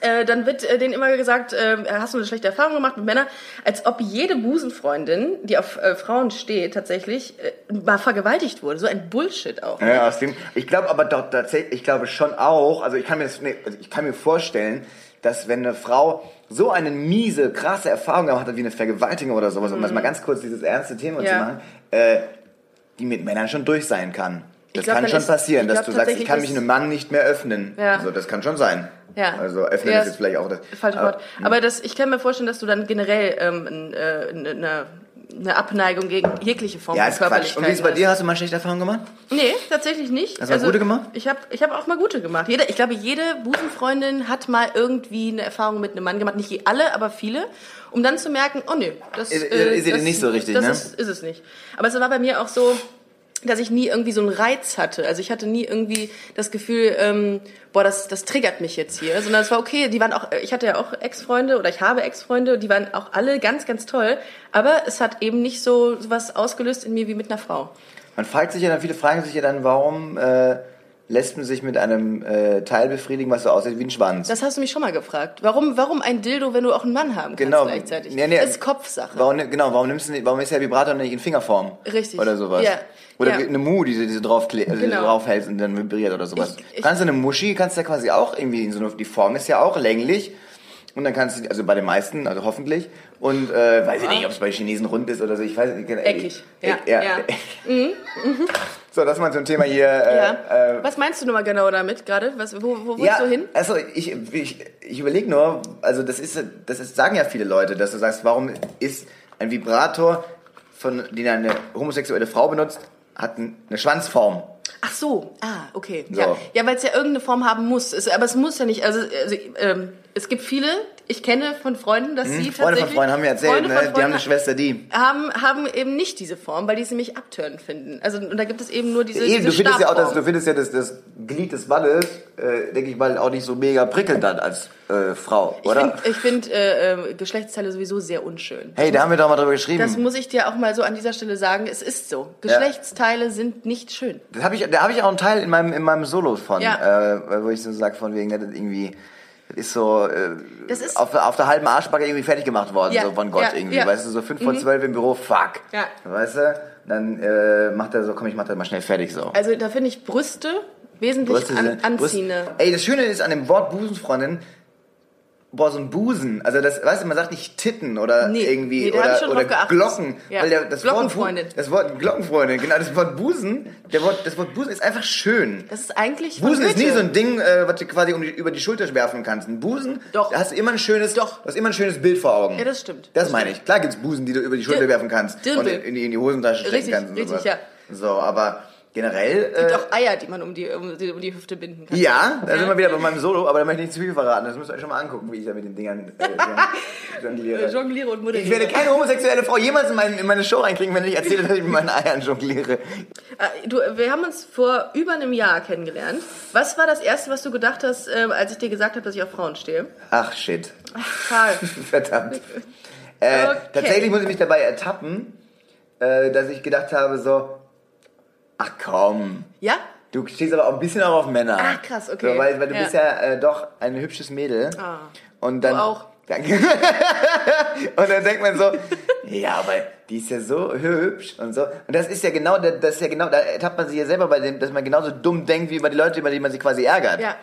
Äh, dann wird äh, denen immer gesagt, äh, hast du eine schlechte Erfahrung gemacht mit Männern? Als ob jede Busenfreundin, die auf äh, Frauen steht, tatsächlich äh, mal vergewaltigt wurde. So ein Bullshit auch. Ja, aus dem. Ich glaube aber doch tatsächlich, ich glaube schon auch, also ich kann mir das, nee, also ich kann mir vorstellen, dass wenn eine Frau so eine miese, krasse Erfahrung gemacht hat wie eine Vergewaltigung oder sowas, um das mal ganz kurz dieses ernste Thema Mhm. Ja. zu machen, äh, die mit Männern schon durch sein kann. Das glaub, kann schon ist- passieren, dass glaub du sagst, ich kann mich einem Mann nicht mehr öffnen. Ja. Also das kann schon sein. Ja. Also öffnen Ja, ist jetzt vielleicht auch das. Falsches aber- Wort. Aber das, ich kann mir vorstellen, dass du dann generell ähm, äh, eine, eine Abneigung gegen jegliche Form Ja, von ist Quatsch. Körperlichkeit Und wie ist es bei dir? Hast du mal schlechte Erfahrungen gemacht? Nee, tatsächlich nicht. Also, Hast du mal gute gemacht? Ich habe ich hab auch mal gute gemacht. Jede, ich glaube, jede Busenfreundin hat mal irgendwie eine Erfahrung mit einem Mann gemacht. Nicht alle, aber viele. Um dann zu merken, oh nee, das, Ist- ist ihr das, nicht so richtig, das ne? ist, ist es nicht. Aber es war bei mir auch so, dass ich nie irgendwie so einen Reiz hatte. Also ich hatte nie irgendwie das Gefühl, ähm, boah, das, das triggert mich jetzt hier. Sondern es war okay, die waren auch, ich hatte ja auch Ex-Freunde oder ich habe Ex-Freunde, die waren auch alle ganz, ganz toll. Aber es hat eben nicht so was ausgelöst in mir wie mit einer Frau. Man fragt sich ja dann, viele fragen sich ja dann, warum äh, Lesben sich mit einem äh, Teil befriedigen, was so aussieht wie ein Schwanz. Das hast du mich schon mal gefragt. Warum, warum ein Dildo, wenn du auch einen Mann haben kannst Genau. gleichzeitig? Nee, nee. Das ist Kopfsache. Warum, ni- genau, warum nimmst du nicht, warum ist der Vibrator nicht in Fingerform? Richtig. Oder sowas. Ja. Oder Ja. eine Mu, die du die du drauf, also Genau. draufhältst und dann vibriert oder sowas. Ich- ich- kannst du eine Muschi, kannst du ja quasi auch irgendwie in so eine, die Form ist ja auch länglich. Und dann kannst du, also bei den meisten, also hoffentlich. Und äh, weiß ich nicht, ob es bei Chinesen rund ist oder so, ich weiß nicht. Eckig. Ja, Eck- ja. ja. So, das mal zum Thema hier. Äh, ja. äh, Was meinst du nochmal genau damit gerade? Was, wo, wo willst ja, du hin? also ich, ich, ich überlege nur, also das ist, das ist, sagen ja viele Leute, dass du sagst, warum ist ein Vibrator, von, den eine homosexuelle Frau benutzt, hat eine Schwanzform. Ach so, ah, okay. So. Ja, ja weil es ja irgendeine Form haben muss. Es, aber es muss ja nicht. Also, also ähm, es gibt viele, ich kenne von Freunden, dass sie Hm? Freunde von tatsächlich... Freunden haben mir erzählt, Freunde ne? die haben eine Schwester, die. haben, haben eben nicht diese Form, weil die es nämlich abtörend finden. Also und da gibt es eben nur diese, Eben, diese du findest ja auch, das, Stabform. du findest ja das, das Glied des Mannes, äh, denke ich mal, auch nicht so mega prickelnd dann als äh, Frau, Ich oder? finde ich find, äh, äh, Geschlechtsteile sowieso sehr unschön. hey, da haben wir doch mal drüber geschrieben. Das muss ich dir auch mal so an dieser Stelle sagen. Es ist so. Geschlechtsteile sind nicht schön. Das hab ich, da habe ich auch einen Teil in meinem, in meinem Solo von, Ja. äh, wo ich so sage, von wegen, ne, das irgendwie, ist so äh, ist- auf, auf der halben Arschbacke irgendwie fertig gemacht worden, Ja, so von Gott ja, irgendwie. Mhm. Weißt du, so fünf vor zwölf im Büro, fuck. Ja. Weißt du? Dann äh, macht er so, komm, ich mach das mal schnell fertig so. Also da finde ich Brüste wesentlich Brüste an, sind- anziehender. Brust- Ey, das Schöne ist an dem Wort Busenfreundin, boah, so ein Busen. Also das, weißt du, man sagt nicht Titten oder Nee, irgendwie nee, oder, oder. Glocken. Ja. Weil der, das Glockenfreundin. Wort, das Wort Glockenfreundin, genau, das Wort Busen, der Wort, das Wort Busen ist einfach schön. Das ist eigentlich Busen ist nie so ein Ding, äh, was du quasi um die, über die Schulter werfen kannst. Ein Busen, Doch. da hast du immer ein schönes, Doch. hast immer ein schönes Bild vor Augen. Ja, das stimmt. Das Das meine ich. Klar gibt's Busen, die du über die Schulter Dir- werfen kannst und Dirndl. in die, in die Hosentasche stecken kannst. und richtig, ja. So, aber generell. gibt Äh, auch Eier, die man um die, um die, um die Hüfte binden kann. ja, da sind wir wieder bei meinem Solo, aber da möchte ich nicht zu viel verraten. Das müsst ihr euch schon mal angucken, wie ich da mit den Dingern äh, jon- jongliere. Äh, Jongliere und moderiere. Ich werde keine homosexuelle Frau jemals in, mein, in meine Show reinkriegen, wenn ich erzähle, dass ich mit meinen Eiern jongliere. Äh, Du, wir haben uns vor über einem Jahr kennengelernt. Was war das Erste, was du gedacht hast, äh, als ich dir gesagt habe, dass ich auf Frauen stehe? Ach shit. Karl. Verdammt. Äh, Okay. Tatsächlich muss ich mich dabei ertappen, dass ich gedacht habe so, ach komm. Ja? Du stehst aber auch ein bisschen auch auf Männer. Ach, krass, okay. So, weil, weil du Ja. bist ja äh, doch ein hübsches Mädel. Ah. Und dann, Du auch. Danke. und dann denkt man so, ja, aber die ist ja so hübsch und so. Und das ist ja genau, das ist ja genau, da ertappt man sich ja selber bei dem, dass man genauso dumm denkt wie über die Leute, über die man sich quasi ärgert. Ja.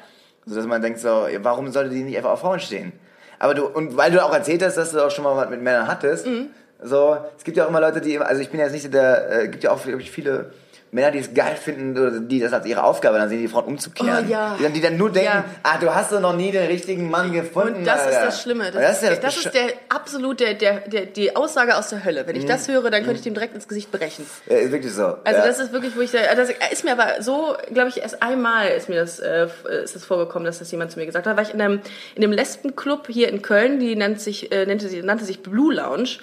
So dass man denkt so, warum sollte die nicht einfach auf Frauen stehen? Aber du, und weil du auch erzählt hast, dass du auch schon mal was mit Männern hattest, Mhm. so, es gibt ja auch immer Leute, die, also ich bin jetzt nicht so der, äh, gibt ja auch glaub ich, viele Männer, die es geil finden, die das als ihre Aufgabe dann sehen, die Frauen umzukehren. Oh, ja. die, dann, die dann nur denken, Ja. ah, du hast doch noch nie den richtigen Mann gefunden. Und das ist Alter. das Schlimme. Und das ist ja das, das ist der absolut der, der, der, die Aussage aus der Hölle. Wenn ich das höre, dann könnte ich dem direkt ins Gesicht brechen. ja, ist wirklich so. Also das ist wirklich, wo ich sage, das ist mir aber so, glaube ich, erst einmal ist mir das, äh, ist das vorgekommen, dass das jemand zu mir gesagt hat. Da war ich in einem, in einem Lesbenclub hier in Köln, die nannte sich, äh, nannte, sie, nannte sich Blue Lounge.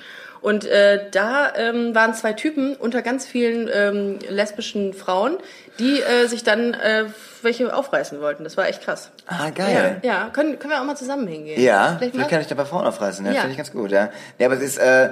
Und äh, da ähm, waren zwei Typen unter ganz vielen ähm, lesbischen Frauen, die äh, sich dann äh, welche aufreißen wollten. Das war echt krass. Ah, geil. Ja, ja. Können, können wir auch mal zusammen hingehen. Ja, Vielleicht vielleicht kann ich da bei Frauen aufreißen. Ja, Ja. finde ich ganz gut, ja. Ja, aber es ist, äh,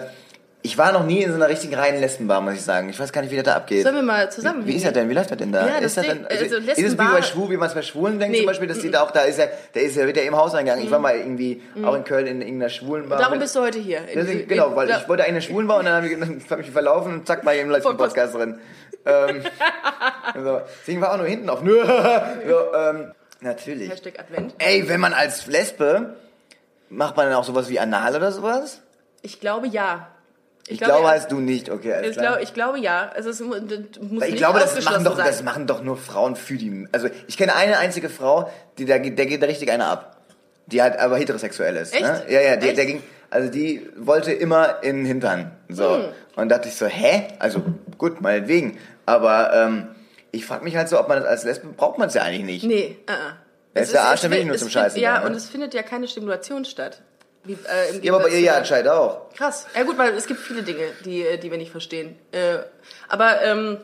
ich war noch nie in so einer richtigen reinen Lesbenbar, muss ich sagen. Ich weiß gar nicht, wie das da abgeht. Sollen wir mal zusammen Wie ist das denn? Wie läuft das denn da? Ja, ist das Ding- denn, also ist es wie bei Schwul, wie man es bei Schwulen denkt Nee, zum Beispiel, dass die da auch, da ist ja, da ist ja, wird ja im Hauseingang. Ich war mal irgendwie auch in Köln in irgendeiner Schwulenbar. Darum bist du heute hier. In- Deswegen, in- genau, weil ich wollte eigentlich eine Schwulenbar und dann habe ich, hab ich mich verlaufen und zack, war ich im letzten. Podcast drin. ähm, so. Deswegen war auch nur hinten auf. so, ähm, natürlich. Hashtag Advent. Ey, wenn man als Lesbe, macht man dann auch sowas wie Anal oder sowas? Ich glaube ja. Ich, glaube, heißt du nicht, okay, alles Ich klar. glaube, ich glaube ja. Also es muss ich nicht glaube, das machen, doch, sein. das machen doch nur Frauen für die. Also ich kenne eine einzige Frau, die da geht- der geht da richtig einer ab. Die halt aber heterosexuell ist. Echt? Ne? Ja, ja, die, der ging, also die wollte immer in den Hintern. So. Hm. Und dachte ich so, hä? Also gut, meinetwegen. Aber ähm, ich frage mich halt so, ob man das als Lesbe braucht man es ja eigentlich nicht. Nee, uh -uh. Der ist der Arsch, der will es- nur zum Scheißen Ja, ne? und es findet ja keine Stimulation statt. Wie, äh, Ja, aber bei ihr ja anscheinend auch. Krass. Ja gut, weil es gibt viele Dinge, die, äh, die wir nicht verstehen. Äh, aber ähm,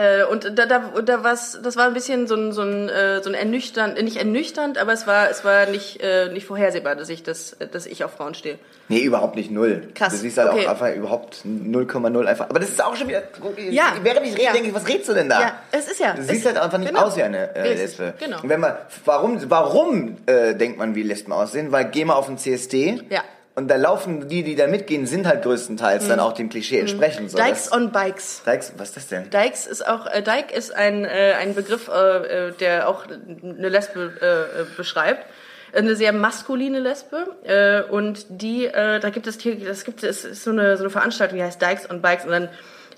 äh, und da, da, da war's, das war ein bisschen so ein, so ein, äh, so ein ernüchternd, nicht ernüchternd, aber es war, es war nicht, äh, nicht vorhersehbar, dass ich das, dass ich auf Frauen stehe. Nee, überhaupt nicht null. Krass, Du siehst halt okay. auch einfach überhaupt 0,0 einfach. Aber das ist auch schon wieder. Ja, Während ich rede, ja. denke ich, was redest du denn da? Ja, es ist ja. Du siehst halt einfach nicht genau. aus wie eine äh, Lesbe. Genau. Und wenn man, warum, warum äh, denkt man, wie Lesben aussehen? Weil geh mal auf den CSD. Ja. Und da laufen die, die da mitgehen, sind halt größtenteils dann auch dem Klischee entsprechend. So, Mhm. Dykes on Bikes. Dykes, was ist das denn? Dykes ist auch, äh, Dyke ist ein, äh, ein Begriff, äh, äh, der auch eine Lesbe äh, äh, beschreibt. Eine sehr maskuline Lesbe. Äh, und die, äh, da gibt es hier, das gibt es, ist so eine, so eine Veranstaltung, die heißt Dykes on Bikes. Und dann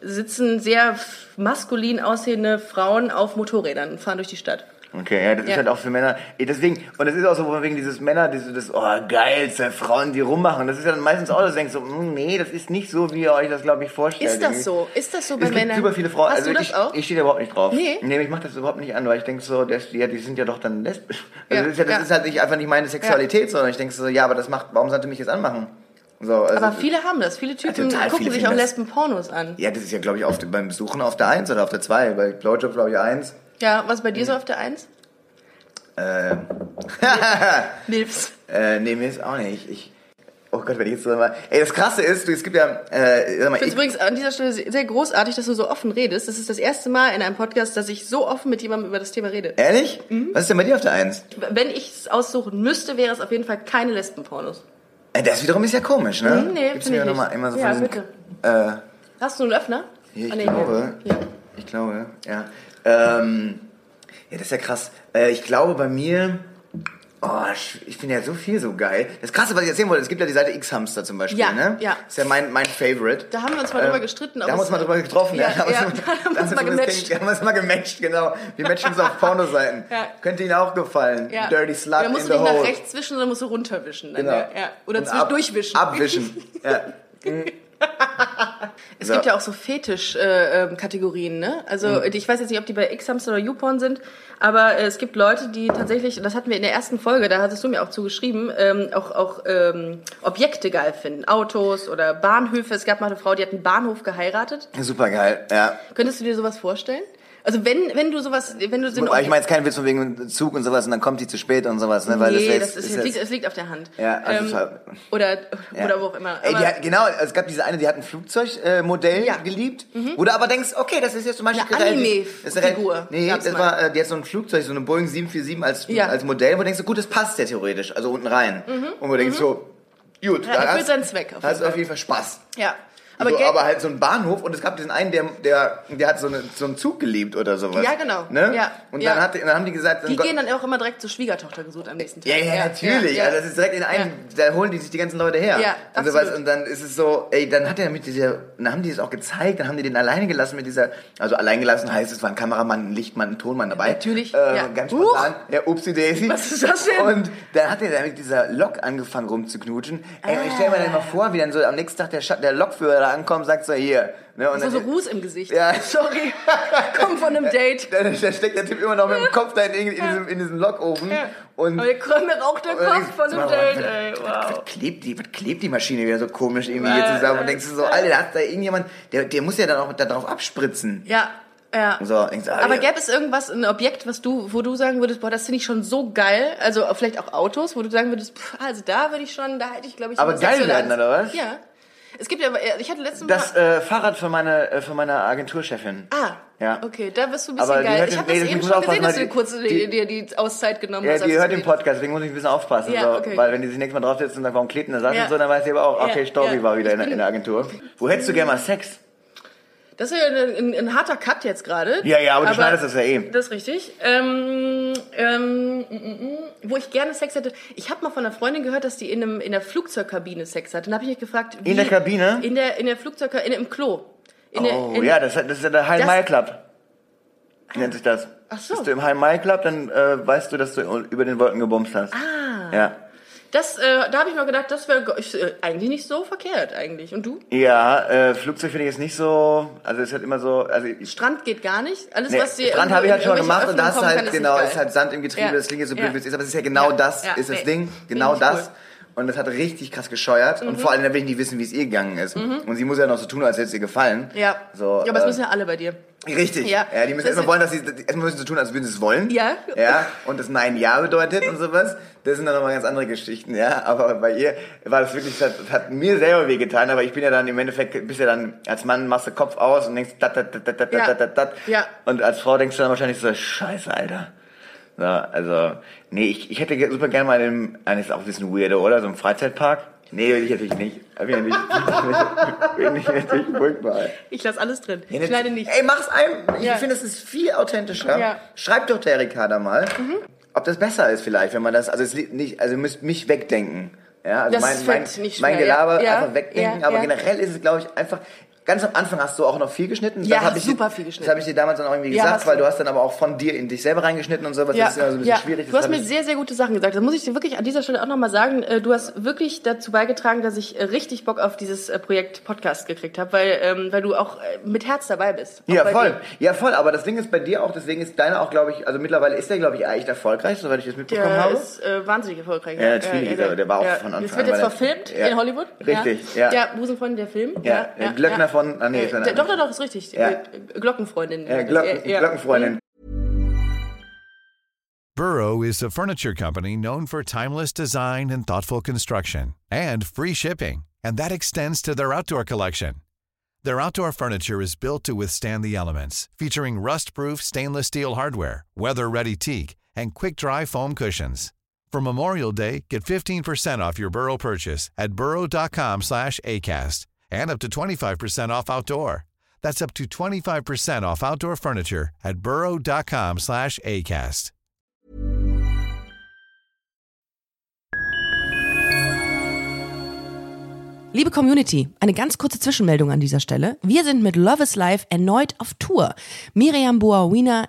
sitzen sehr maskulin aussehende Frauen auf Motorrädern und fahren durch die Stadt. Okay, ja, das Ja. ist halt auch für Männer. eh, Deswegen, und das ist auch so von wegen dieses Männer, diese, das, oh geil, zwei Frauen, die rummachen. Das ist ja dann meistens auch, dass du denkst so, hm, nee, das ist nicht so, wie ihr euch das, glaube ich, vorstellt. Ist das so? Ist das so bei Es gibt Männern? super viele Frauen. Hast also du das ich, auch? ich stehe da überhaupt nicht drauf. Nee? Nee, ich mache das überhaupt nicht an, weil ich denke so, das, ja, die sind ja doch dann lesbisch. Also Ja, das, ist, ja, das ja. ist halt nicht, einfach nicht meine Sexualität, sondern ich denke so, ja, aber das macht, warum sollte mich jetzt anmachen? So, also, Aber viele haben das. Viele Typen total gucken viele sich auch. Lesben-Pornos an. ja, das ist ja, glaube ich, auf, beim Besuchen auf der 1 oder auf der 2. Bei Blowjob, glaube ich, 1. Ja, was bei Mhm. dir so auf der Eins? Ähm, Milfs. äh, nee, mir ist auch nicht. Ich, oh Gott, wenn ich jetzt so mal. Ey, das Krasse ist, du, es gibt ja, äh, sag mal, Ich finde es übrigens an dieser Stelle sehr großartig, dass du so offen redest. Das ist das erste Mal in einem Podcast, dass ich so offen mit jemandem über das Thema rede. ehrlich? Mhm. Was ist denn bei dir auf der Eins? Wenn ich es aussuchen müsste, wäre es auf jeden Fall keine Lesbenpornos. Äh, das wiederum ist ja komisch, ne? Mhm, nee, Gibt's finde ich noch mal nicht. immer so Ja, bitte. Äh, Hast du einen Öffner? Hier, ich Ah, nee, glaube. Hier. Ich glaube, ja. Ähm, ja, das ist ja krass. Äh, ich glaube bei mir. Oh, ich- finde ja so viel so geil. Das Krasse, was ich erzählen wollte, es gibt ja die Seite X-Hamster zum Beispiel, Ja, ne? ja. ist ja mein, mein Favorite. Da haben wir uns mal Ähm, drüber gestritten. Da haben wir uns mal drüber getroffen, Ja, ja. Da haben wir ja, uns- da haben wir uns da mal gematcht. Da haben wir uns mal gematcht, genau. Wir matchen uns auf Pornoseiten. Ja. Könnte Ihnen auch gefallen. Ja. Dirty Slut Da musst du nicht nach rechts wischen, sondern musst du runterwischen. Genau. ja. Oder ab- wischen. Abwischen. Ja. Es So. gibt ja auch so Fetisch-Kategorien, ne? Also Mhm. ich weiß jetzt nicht, ob die bei X-Hamster oder YouPorn sind, aber äh, es gibt Leute, die tatsächlich, und das hatten wir in der ersten Folge, da hattest du mir auch zugeschrieben, ähm, auch, auch ähm, Objekte geil finden. Autos oder Bahnhöfe. Es gab mal eine Frau, die hat einen Bahnhof geheiratet. Super geil, ja. Könntest du dir sowas vorstellen? Also wenn, wenn du sowas, wenn du so ein Aber ich meine jetzt keinen Witz von wegen Zug und sowas und dann kommt die zu spät und sowas, ne? Weil nee, das, das, ist, ist, es, liegt, jetzt- es liegt auf der Hand. Ja, also ähm, war- oder, Ja. oder wo auch immer. Ey, hat, genau, es gab diese eine, die hat ein Flugzeugmodell äh, Ja. Mhm. geliebt, wo du aber denkst, okay, das ist jetzt zum Beispiel Eine Anime-Figur Nee, das mal. war, äh, die hat so ein Flugzeug, so eine Boeing 747 als, Ja. als Modell, wo du denkst, so, gut, das passt ja theoretisch, also unten rein. Und wo du denkst so, gut, Mhm. Ja, erfüllt seinen Zweck auf hast auf jeden Fall Spaß. ja. Aber, so, aber halt so ein Bahnhof und es gab diesen einen, der, der, der hat so, eine, so einen Zug geliebt oder sowas. Ja, genau. Ne? Ja, Und ja. dann, hat, dann haben die gesagt, die gehen dann auch immer direkt zur Schwiegertochter gesucht am nächsten Tag. ja, ja, natürlich. ja, Also das ist direkt in einen, da holen die sich die ganzen Leute her. Ja, und, sowas. absolut. und dann ist es so, ey, dann hat er mit dieser, dann haben die es auch gezeigt, dann haben die den alleine gelassen mit dieser, also allein gelassen heißt, es war ein Kameramann, ein Lichtmann, ein Tonmann dabei. Natürlich, Äh, ja. Ganz spontan. Ja, upsie daisy. Was ist das denn? Und dann hat er mit dieser Lok angefangen rumzuknutschen. Ey, und ich stell mir dann mal vor, wie dann so am nächsten Tag der, Scha- der Lokführer da ankommt sagt so, hier. Ne, und So, so Ruß im Gesicht. Ja. Sorry. Komm von einem Date. da, da steckt der Typ immer noch mit dem Kopf da in, in, diesem, in diesem Lokofen. Und Aber mir raucht der Kopf von einem Date, ey. was, Wow. was, klebt die, was klebt die Maschine wieder so komisch irgendwie hier zusammen? Und denkst du so, Alter, da hat da irgendjemand, der, der muss ja dann auch darauf abspritzen. Ja, ja. So, denkst ah, Aber ja. gäbe es irgendwas, ein Objekt, was du, wo du sagen würdest, boah, das finde ich schon so geil, also vielleicht auch Autos, wo du sagen würdest, pff, also da würde ich schon, da hätte ich, glaube ich, Aber geil werden, oder was? Ja. Es gibt ja, ich hatte letztens Das mal, äh, Fahrrad von meiner, äh, von meiner Agenturchefin. ah, Ja. okay, da bist du ein bisschen Aber die geil. Ich habe das eben schon gesehen, dass du kurz die- dir die, die Auszeit genommen Ja, hast. die als hört den Podcast, deswegen muss ich ein bisschen aufpassen. Ja, so, okay. Weil wenn die sich nächstes Mal drauf setzt und sagt, warum klebt denn der Sachen Ja. so, dann weiß sie aber auch, okay, Ja, ja. war wieder in, in der Agentur. Wo hättest du gerne mal Sex? Das ist ja ein, ein, ein harter Cut jetzt gerade. Ja, ja, aber du schneidest das ja eh. Das ist richtig. Ähm, ähm, mm, mm, mm. wo ich gerne Sex hätte. Ich habe mal von einer Freundin gehört, dass die in, einem, in der Flugzeugkabine Sex hat. Dann habe ich mich gefragt, wie, In der Kabine? In der, in der Flugzeugkabine, im Klo. In der, Oh, in, ja, das, das ist ja der High Mile Club. Nennt sich das. Ach so. Bist du im High Mile Club, dann äh, weißt du, dass du über den Wolken gebumst hast. Ah. Ja. Das, äh, da habe ich mal gedacht, das wäre äh, eigentlich nicht so verkehrt eigentlich. Und du? Ja, äh, Flugzeug finde ich jetzt nicht so, also es ist halt immer so, also Strand geht gar nicht. Alles, nee, was dir Strand habe ich halt schon gemacht und da Öffnungen ist halt, genau, ist halt Sand im Getriebe, Ja. das klingt jetzt so blöd, Ja. wie es ist, aber es ist ja genau das, ist das. Ding, genau das. cool. Und das hat richtig krass gescheuert und vor allem, da will ich nicht wissen, wie es ihr gegangen ist. Und sie muss ja noch so tun, als hätte es ihr gefallen. Mhm. Ja. So, ja, aber es äh, müssen ja alle bei dir. Richtig. Ja. Ja. die müssen Das erstmal wollen, dass sie, erstmal müssen sie tun, als würden sie es wollen. Ja. Ja. Und das Nein Ja bedeutet und sowas. Das sind dann nochmal ganz andere Geschichten, ja. Aber bei ihr war das wirklich, das hat, das hat mir selber wehgetan, aber ich bin ja dann im Endeffekt, bist ja dann, als Mann machst du Kopf aus und denkst, dat, dat, dat, dat, dat, Ja. dat, dat, dat. Ja. Und als Frau denkst du dann wahrscheinlich so, scheiße, Alter. So, also, nee, ich, ich hätte super gerne mal in einem, eines auch ein bisschen weirdo, oder? So einem Freizeitpark. Nee, will ich natürlich nicht. Hab ich natürlich, bin ich natürlich furchtbar. Ich lasse alles drin. Ja, Ich schneide nicht. Ey, mach's ein. Ich Ja. finde, es ist viel authentischer. Ja. Mhm. Schreibt doch der Ricarda mal, ob das besser ist vielleicht, wenn man das, also es nicht, also ihr müsst mich wegdenken. Ja, also Das mein, mein, nicht mein schwer, Gelaber ja. einfach wegdenken, aber generell ist es, glaube ich, einfach, ganz am Anfang hast du auch noch viel geschnitten. Ja, Das super dir, viel geschnitten. Das habe ich dir damals dann auch irgendwie Ja, gesagt, weil du. hast dann aber auch von dir in dich selber reingeschnitten und sowas. Ja, Das ist ja so ein bisschen ja. schwierig. Du Das hast mir sehr, sehr gute Sachen gesagt. Da muss ich dir wirklich an dieser Stelle auch nochmal sagen, äh, du hast wirklich dazu beigetragen, dass ich äh, richtig Bock auf dieses äh, Projekt Podcast gekriegt habe, weil, ähm, weil du auch mit Herz dabei bist. Ja, voll. dir. Ja, voll. Aber das Ding ist bei dir auch, deswegen ist deiner auch, glaube ich, also mittlerweile ist der, glaube ich, echt erfolgreich, soweit ich das mitbekommen Der habe. ist äh, wahnsinnig erfolgreich. Ja, natürlich, ja, aber der war auch ja. von Anfang Das wird an jetzt verfilmt Ja. in Hollywood. Richtig, ja. Ja, Busenfreundin, der Film. Ja, äh, Glöckner von- ah, nee, Äh, ist Doch, doch, doch, ist richtig. Ja. Äh, Glockenfreundin. Ja, Glocken, Ja. Glockenfreundin. Burrow is a furniture company known for timeless design and thoughtful construction and free shipping, and that extends to their outdoor collection. Their outdoor furniture is built to withstand the elements, featuring rust-proof stainless steel hardware, weather-ready teak, and quick-dry foam cushions. For Memorial Day, get 15% off your Burrow purchase at burrow.com slash ACAST and up to 25% off outdoor. That's up to 25% off outdoor furniture at burrow.com slash ACAST. Liebe Community, eine ganz kurze Zwischenmeldung an dieser Stelle. Wir sind mit Love is Life erneut auf Tour. Miriam Boawina,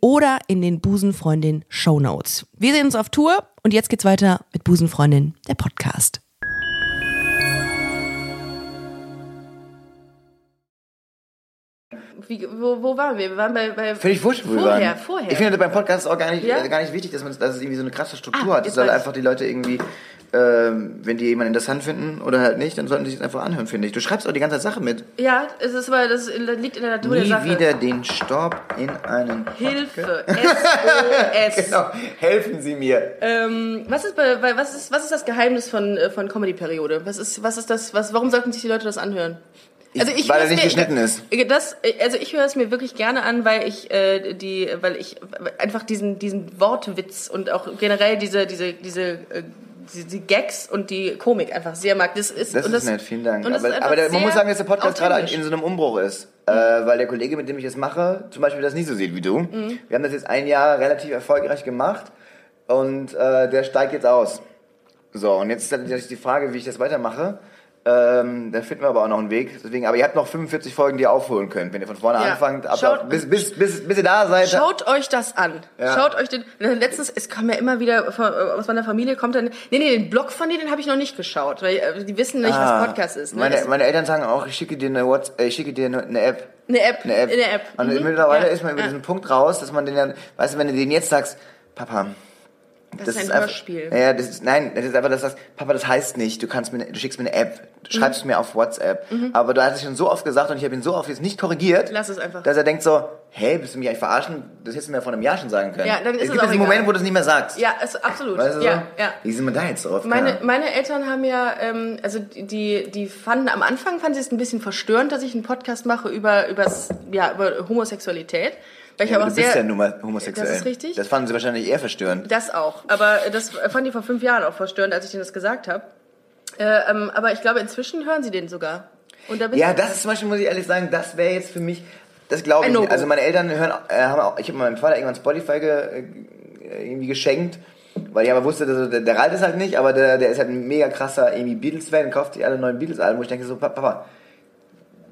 oder in den Busenfreundin Show Notes. Wir sehen uns auf Tour und jetzt geht's weiter mit Busenfreundin, der Podcast. Wie, wo, wo waren wir? Wir waren bei, bei Völlig wurscht, wo wir vorher, waren. vorher. Ich finde beim Podcast auch gar nicht, Ja? gar nicht wichtig, dass, man, dass es irgendwie so eine krasse Struktur Ah, hat. Es soll einfach die Leute irgendwie, ähm, wenn die jemanden interessant finden oder halt nicht, dann sollten sie es einfach anhören, finde ich. Du schreibst auch die ganze Sache mit. ja, es ist aber das liegt in der Natur der Nie Sache. wieder den Staub in einen... Hilfe. SOS. Genau, helfen Sie mir. ähm, was ist bei, bei was ist was ist das Geheimnis von äh, von Comedy Periode? Was ist was ist das was warum sollten sich die Leute das anhören? Also Ich- weil er nicht mir- geschnitten ist. Das, also ich höre es mir wirklich gerne an, weil ich äh, die, weil ich einfach diesen diesen Wortwitz und auch generell diese diese diese äh, die, die Gags und die Komik einfach sehr mag. Das ist Das und ist nett, vielen Dank. das Aber, aber man muss sagen, dass der Podcast gerade in so einem Umbruch ist. Äh, weil der Kollege, mit dem ich das mache, zum Beispiel das nicht so sieht wie du. Mhm. Wir haben das jetzt ein Jahr relativ erfolgreich gemacht und äh, der steigt jetzt aus. So, und jetzt ist natürlich die Frage, wie ich das weitermache. Ähm, da finden wir aber auch noch einen Weg. Deswegen, aber ihr habt noch 45 Folgen, die ihr aufholen könnt, wenn ihr von vorne Ja. anfangt. Ab, Schaut- bis, bis, bis, bis ihr da seid. Schaut euch das an. Ja. Schaut euch den. Letztens, es kam ja immer wieder von, aus meiner Familie kommt dann. Nee, nee, den Blog von dir, den habe ich noch nicht geschaut, weil äh, die wissen nicht, Ah, was Podcast ist. Ne? Meine, meine Eltern sagen auch, ich schicke dir eine, What's, äh, ich schicke dir eine, App. Eine App. Eine App. Eine App. Und Mhm. mittlerweile Ja. ist man über diesen Punkt raus, dass man den dann, weißt du, wenn du den jetzt sagst, Papa, das, ist ein einfach, Hörspiel. Ja, das ist, nein, das ist einfach, dass das, Papa, das heißt nicht, du kannst mir, du schickst mir eine App, Mhm. du schreibst mir auf WhatsApp. Aber du hast es schon so oft gesagt und ich habe ihn so oft jetzt nicht korrigiert. Lass es einfach. Dass er denkt so, hey, bist du mich eigentlich verarschen? Das hättest du mir vor einem Jahr schon sagen können. Ja, dann ist es es gibt diesen egal. Moment, wo du es nicht mehr sagst. Ja, ist absolut. Weißt du so? ja, ja. Wie sind wir da jetzt drauf? Meine, meine Eltern haben ja, ähm, also die, die fanden am Anfang fanden sie es ein bisschen verstörend, dass ich einen Podcast mache über, übers, ja, über Homosexualität. Weil ich ja, aber du bist sehr, ja nun mal homosexuell. Das ist richtig. Das fanden sie wahrscheinlich eher verstörend. Das auch. Aber das fand ich vor fünf Jahren auch verstörend, als ich denen das gesagt habe. Äh, ähm, aber ich glaube, inzwischen hören sie den sogar. Und da bin Ja, das ist zum Beispiel, muss ich ehrlich sagen, das wäre jetzt für mich, das glaube ich nicht. Also meine Eltern hören, äh, haben auch, ich habe meinem Vater irgendwann Spotify ge, äh, irgendwie geschenkt, weil ich aber wusste, dass, der, der Ralt ist halt nicht, aber der, der ist halt ein mega krasser irgendwie Beatles-Fan, kauft sich alle neuen Beatles-Alben, wo ich denke so, Pa- Papa,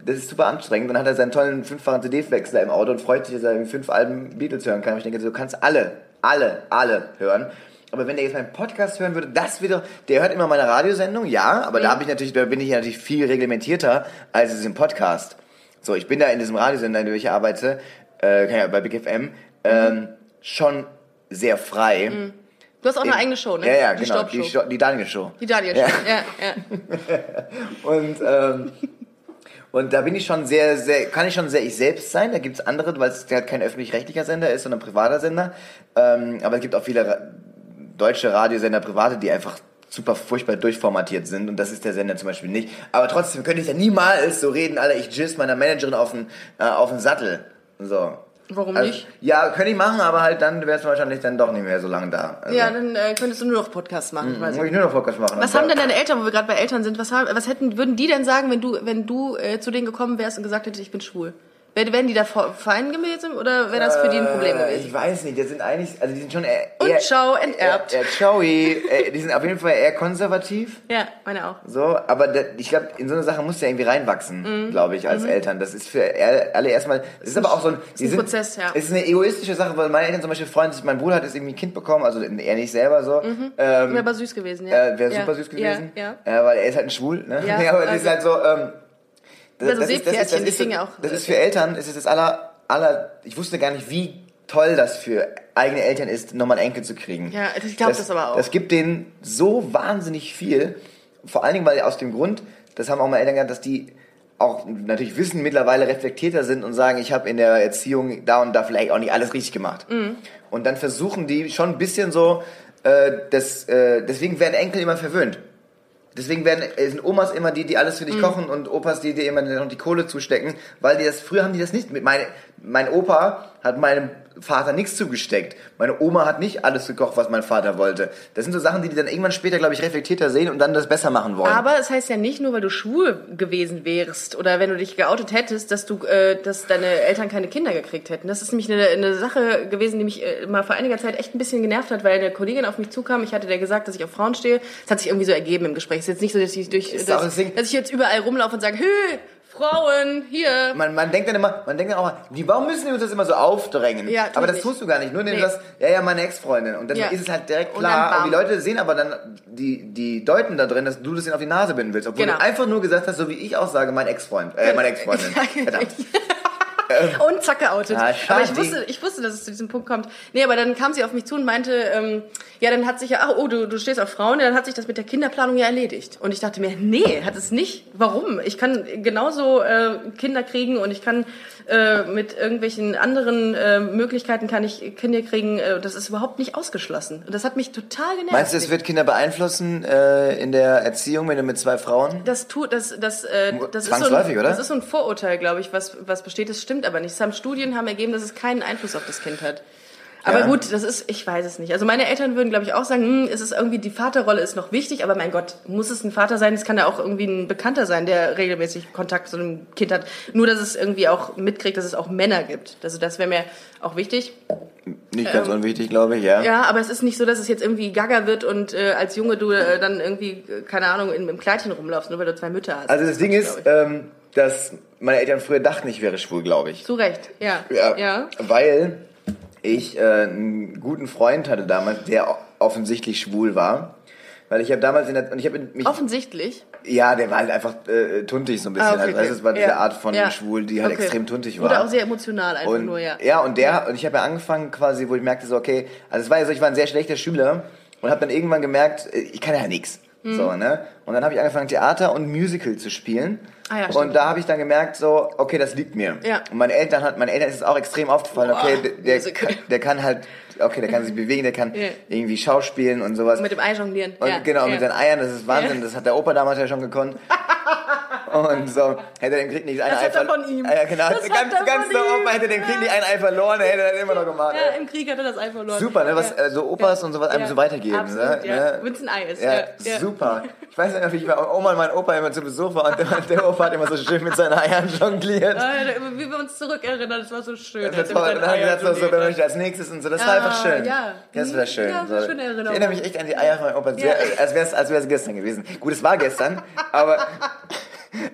das ist super anstrengend. Dann hat er seinen tollen fünffachen CD-Wechsler im Auto und freut sich, dass er fünf Alben Beatles hören kann. Und ich denke, du kannst alle, alle, alle hören. Aber wenn der jetzt meinen Podcast hören würde, das wieder, der hört immer meine Radiosendung, ja, aber da habe ich natürlich, da bin ich ja natürlich viel reglementierter als es im Podcast. So, ich bin da in diesem Radiosender, in dem ich arbeite, äh, ja bei Big FM, ähm, schon sehr frei. du hast auch eine eigene Show, ne? Ja, ja, die genau, Staubshow. die, Sto- die Daniel Show. Die Daniel Ja. Show. Ja, ja. Und, ähm, und da bin ich schon sehr, sehr, kann ich schon sehr ich selbst sein. Da gibt's andere, weil es halt kein öffentlich-rechtlicher Sender ist, sondern ein privater Sender. Ähm, aber es gibt auch viele deutsche Radiosender, private, die einfach super furchtbar durchformatiert sind und das ist der Sender zum Beispiel nicht. Aber trotzdem könnte ich ja niemals so reden, Alter, ich jizz meiner Managerin auf den, äh, auf den Sattel. So. Warum Also, nicht? Ja, könnte ich machen, aber halt dann wärst du wahrscheinlich dann doch nicht mehr so lange da. Also, Ja, dann äh, könntest du nur noch Podcasts machen. muss quasi. ich nur noch Podcast machen. Was haben denn deine Eltern, wo wir gerade bei Eltern sind, was, haben, was hätten, würden die denn sagen, wenn du, wenn du äh, zu denen gekommen wärst und gesagt hättest, ich bin schwul? Werden werden die da fein gewesen oder wäre das für die ein Problem Äh, gewesen? Ich weiß nicht, das sind eigentlich, also die sind schon eher... Und Schau enterbt. Eher, eher äh, die sind auf jeden Fall eher konservativ. Ja, meine auch. So, aber da, ich glaube, in so eine Sache musst du ja irgendwie reinwachsen, Mhm. glaube ich, als Eltern. Das ist für alle erstmal, das ist aber auch so ein, die ein Prozess, ja. Es ist eine egoistische Sache, weil meine Eltern zum Beispiel freuen sich, mein Bruder hat jetzt irgendwie ein Kind bekommen, also er nicht selber so. Ähm, Wäre aber süß gewesen, Mhm. ja. äh, Wäre ja. super süß gewesen. Ja, ja. Äh, weil er ist halt ein Schwul, ne? Ja, aber das also- ist halt so, ähm, das, Ja, so das, ist, das, ist, das, ist, auch- das ist für Eltern, es ist das aller, aller, ich wusste gar nicht, wie toll das für eigene Eltern ist, nochmal einen Enkel zu kriegen. Ja, ich glaub das aber auch. Das gibt denen so wahnsinnig viel, vor allen Dingen, weil aus dem Grund, das haben auch mal Eltern gehabt, dass die auch natürlich wissen, mittlerweile reflektierter sind und sagen, ich habe in der Erziehung da und da vielleicht auch nicht alles richtig gemacht. Mhm. Und dann versuchen die schon ein bisschen so, äh, das, äh, deswegen werden Enkel immer verwöhnt. Deswegen werden, äh, sind Omas immer die, die alles für dich kochen und Opas, die dir immer noch die Kohle zustecken, weil die das, früher haben die das nicht mit. Meine, mein Opa hat meinem Vater nichts zugesteckt. Meine Oma hat nicht alles gekocht, was mein Vater wollte. Das sind so Sachen, die die dann irgendwann später, glaube ich, reflektierter sehen und dann das besser machen wollen. Aber es heißt ja nicht nur, weil du schwul gewesen wärst oder wenn du dich geoutet hättest, dass du, äh, dass deine Eltern keine Kinder gekriegt hätten. Das ist nämlich eine, eine Sache gewesen, die mich äh, mal vor einiger Zeit echt ein bisschen genervt hat, weil eine Kollegin auf mich zukam. Ich hatte der gesagt, dass ich auf Frauen stehe. Das hat sich irgendwie so ergeben im Gespräch. Es ist jetzt nicht so, dass ich durch, dass, das dass ich jetzt überall rumlaufe und sage, hey, Frauen, hier. man, man denkt dann immer, man denkt dann auch, die, warum müssen die uns das immer so aufdrängen? Ja, aber das nicht. tust du gar nicht. Nur Nee. sagst, ja, ja, meine Ex-Freundin. Und dann Ja. ist es halt direkt Und klar. bam. Und, die Leute sehen aber dann, die, die deuten da drin, dass du das ihnen auf die Nase binden willst. Obwohl Genau. du einfach nur gesagt hast, so wie ich auch sage, mein Ex-Freund, äh, meine Ex-Freundin. Verdammt. Und zack geoutet. Ah, schade. aber ich wusste, ich wusste, dass es zu diesem Punkt kommt. Nee, aber dann kam sie auf mich zu und meinte, ähm, ja, dann hat sich ja, ach, oh, du, du stehst auf Frauen, ja, dann hat sich das mit der Kinderplanung ja erledigt. Und ich dachte mir, nee, hat es nicht. Warum? Ich kann genauso äh, Kinder kriegen und ich kann äh, mit irgendwelchen anderen äh, Möglichkeiten kann ich Kinder kriegen. Äh, das ist überhaupt nicht ausgeschlossen. Und das hat mich total genervt. Meinst du, es wird Kinder beeinflussen äh, in der Erziehung, wenn du mit zwei Frauen? Das tut, das, das, äh, das ist so ein, oder? Das ist so ein Vorurteil, glaube ich, was, was besteht. Das stimmt aber nicht. Es haben Studien haben ergeben, dass es keinen Einfluss auf das Kind hat. Aber Ja. gut, das ist, ich weiß es nicht. Also meine Eltern würden, glaube ich, auch sagen, hm, es ist irgendwie, die Vaterrolle ist noch wichtig, aber mein Gott, muss es ein Vater sein? Es kann ja auch irgendwie ein Bekannter sein, der regelmäßig Kontakt zu einem Kind hat. Nur, dass es irgendwie auch mitkriegt, dass es auch Männer gibt. Also das wäre mir auch wichtig. Nicht ganz unwichtig, glaube ich, ja. Ähm, Ja, aber es ist nicht so, dass es jetzt irgendwie gaga wird und äh, als Junge du äh, dann irgendwie, äh, keine Ahnung, in, im Kleidchen rumlaufst, nur weil du zwei Mütter hast. Also das Ding Quatsch, ist, ähm, dass meine Eltern früher dachten, ich wäre schwul, glaube ich. Zu Recht, ja. Ja, ja. Weil ich äh, einen guten Freund hatte damals, der offensichtlich schwul war. Weil ich habe damals in der, und ich habe mich, Offensichtlich. ja, der war halt einfach äh, tuntig so ein bisschen. Ah, okay, halt, okay. es war diese Ja. Art von Ja. schwul, die halt Okay. extrem tuntig war. Oder auch sehr emotional einfach und, nur, ja. Ja, und der, und ich habe ja angefangen quasi, wo ich merkte so, okay, also es war ja so, ich war ein sehr schlechter Schüler und habe dann irgendwann gemerkt, äh, ich kann ja nichts. Mhm. So, ne? Und dann habe ich angefangen, Theater und Musical zu spielen. Ah ja, und stimmt. da habe ich dann gemerkt, so, okay, das liegt mir. Ja. Und meine Eltern hat, meine Eltern ist es auch extrem aufgefallen, Boah, okay, der, der, kann halt, okay, der kann sich bewegen, der kann Ja. irgendwie schauspielen und sowas. Mit dem Ei jonglieren. Und ja. genau, ja. mit seinen Eiern, das ist Wahnsinn, das hat der Opa damals ja schon gekonnt. Und so, hätte er den Krieg nicht ein Ei er verloren. von ihm. Ja, genau, Das ganz, ganz ihm. Opa hätte den Krieg nicht ein Ei verloren, hätte er immer noch gemacht. Ja, im Krieg hat er das Ei verloren. Super, ne, was Ja. äh, so Opas und sowas einem Ja, so weitergeben. absolut, ne? ja. ne? Wenn's ein Ei ist, Ja, ja, ja. super. Ich weiß nicht, wie ich bei Oma und mein Opa immer zu Besuch war und der, der Opa hat immer so schön mit seinen Eiern jongliert. Ah, ja, da- wie wir uns zurückerinnern, das war so schön. Das er war, dann hat er gesagt, so, so, jongliert möchte als nächstes und so. Das war Ah, einfach schön. ja. Das war schön. Ja, eine schöne Erinnerung. Ich erinnere mich echt an die Eier von meinem Opa, Ja. als wäre es gestern gewesen. Gut, es war gestern, aber,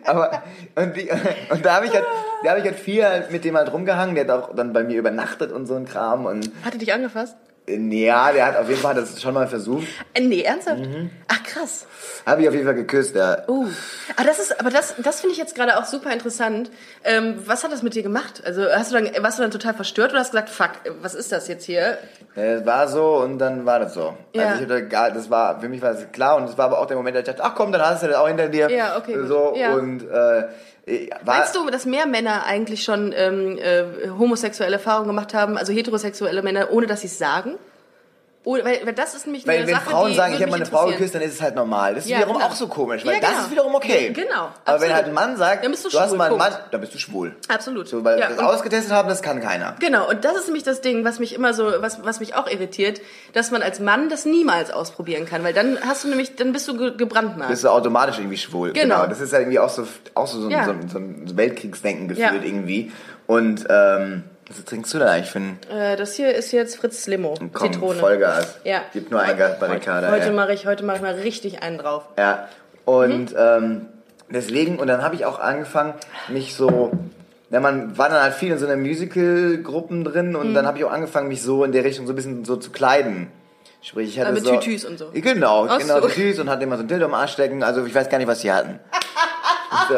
aber und, die, und da habe ich halt, da habe ich halt viel mit dem halt rumgehangen. Der hat auch dann bei mir übernachtet und so ein Kram und Hat er dich angefasst? Äh, ja, der hat auf jeden Fall das schon mal versucht. Äh, nee, ernsthaft? Mhm. Ach, krass. Habe ich auf jeden Fall geküsst, ja. Uh. Aber das ist, aber das, das finde ich jetzt gerade auch super interessant. Ähm, was hat das mit dir gemacht? Also hast du dann, warst du dann total verstört oder hast gesagt, fuck, was ist das jetzt hier? Es war so und dann war das so. Ja. Also ich hatte das war, für mich war das klar und es war aber auch der Moment, da ich dachte, ach komm, dann hast du das auch hinter dir. Ja, okay, gut. So Ja. und äh, war, Meinst du, dass mehr Männer eigentlich schon ähm, äh, homosexuelle Erfahrungen gemacht haben, also heterosexuelle Männer, ohne dass sie es sagen? Oder, weil, weil das ist nämlich Weil eine wenn Sache, Frauen die sagen, ich habe meine Frau geküsst, dann ist es halt normal. Das ist Ja, wiederum genau. auch so komisch, weil Ja, das genau. ist wiederum okay. Genau, Aber absolut. wenn halt ein Mann sagt, Dann bist du hast schwul, mal einen Mann, dann bist du schwul. Absolut. So, weil Ja, das ausgetestet haben, das kann keiner. Genau, und das ist nämlich das Ding, was mich immer so, was, was mich auch irritiert, dass man als Mann das niemals ausprobieren kann, weil dann hast du nämlich, dann bist du ge gebrandmarkt. Bist du automatisch irgendwie schwul. Genau. Das ist ja irgendwie auch so, auch so, so, Ja. so, ein- so ein Weltkriegsdenken gefühlt Ja. irgendwie. Und ähm, was trinkst du denn eigentlich für einen Äh, das hier ist jetzt Fritz Limo, Komm, Zitrone. Vollgas. Ja. Gibt nur ein Gas bei Ricarda. Heute ja. mache ich, heute mache ich mal richtig einen drauf. Ja, und Mhm. ähm, deswegen, und dann habe ich auch angefangen, mich so, ja, man war dann halt viel in so einer Musical-Gruppen drin Mhm. und dann habe ich auch angefangen, mich so in der Richtung so ein bisschen so zu kleiden. Sprich, ich hatte Ah, mit so, Tütüs und so. Genau, Ach genau, so. Tütüs und hatte immer so ein Dildo am Arsch stecken, also ich weiß gar nicht, was sie hatten. so,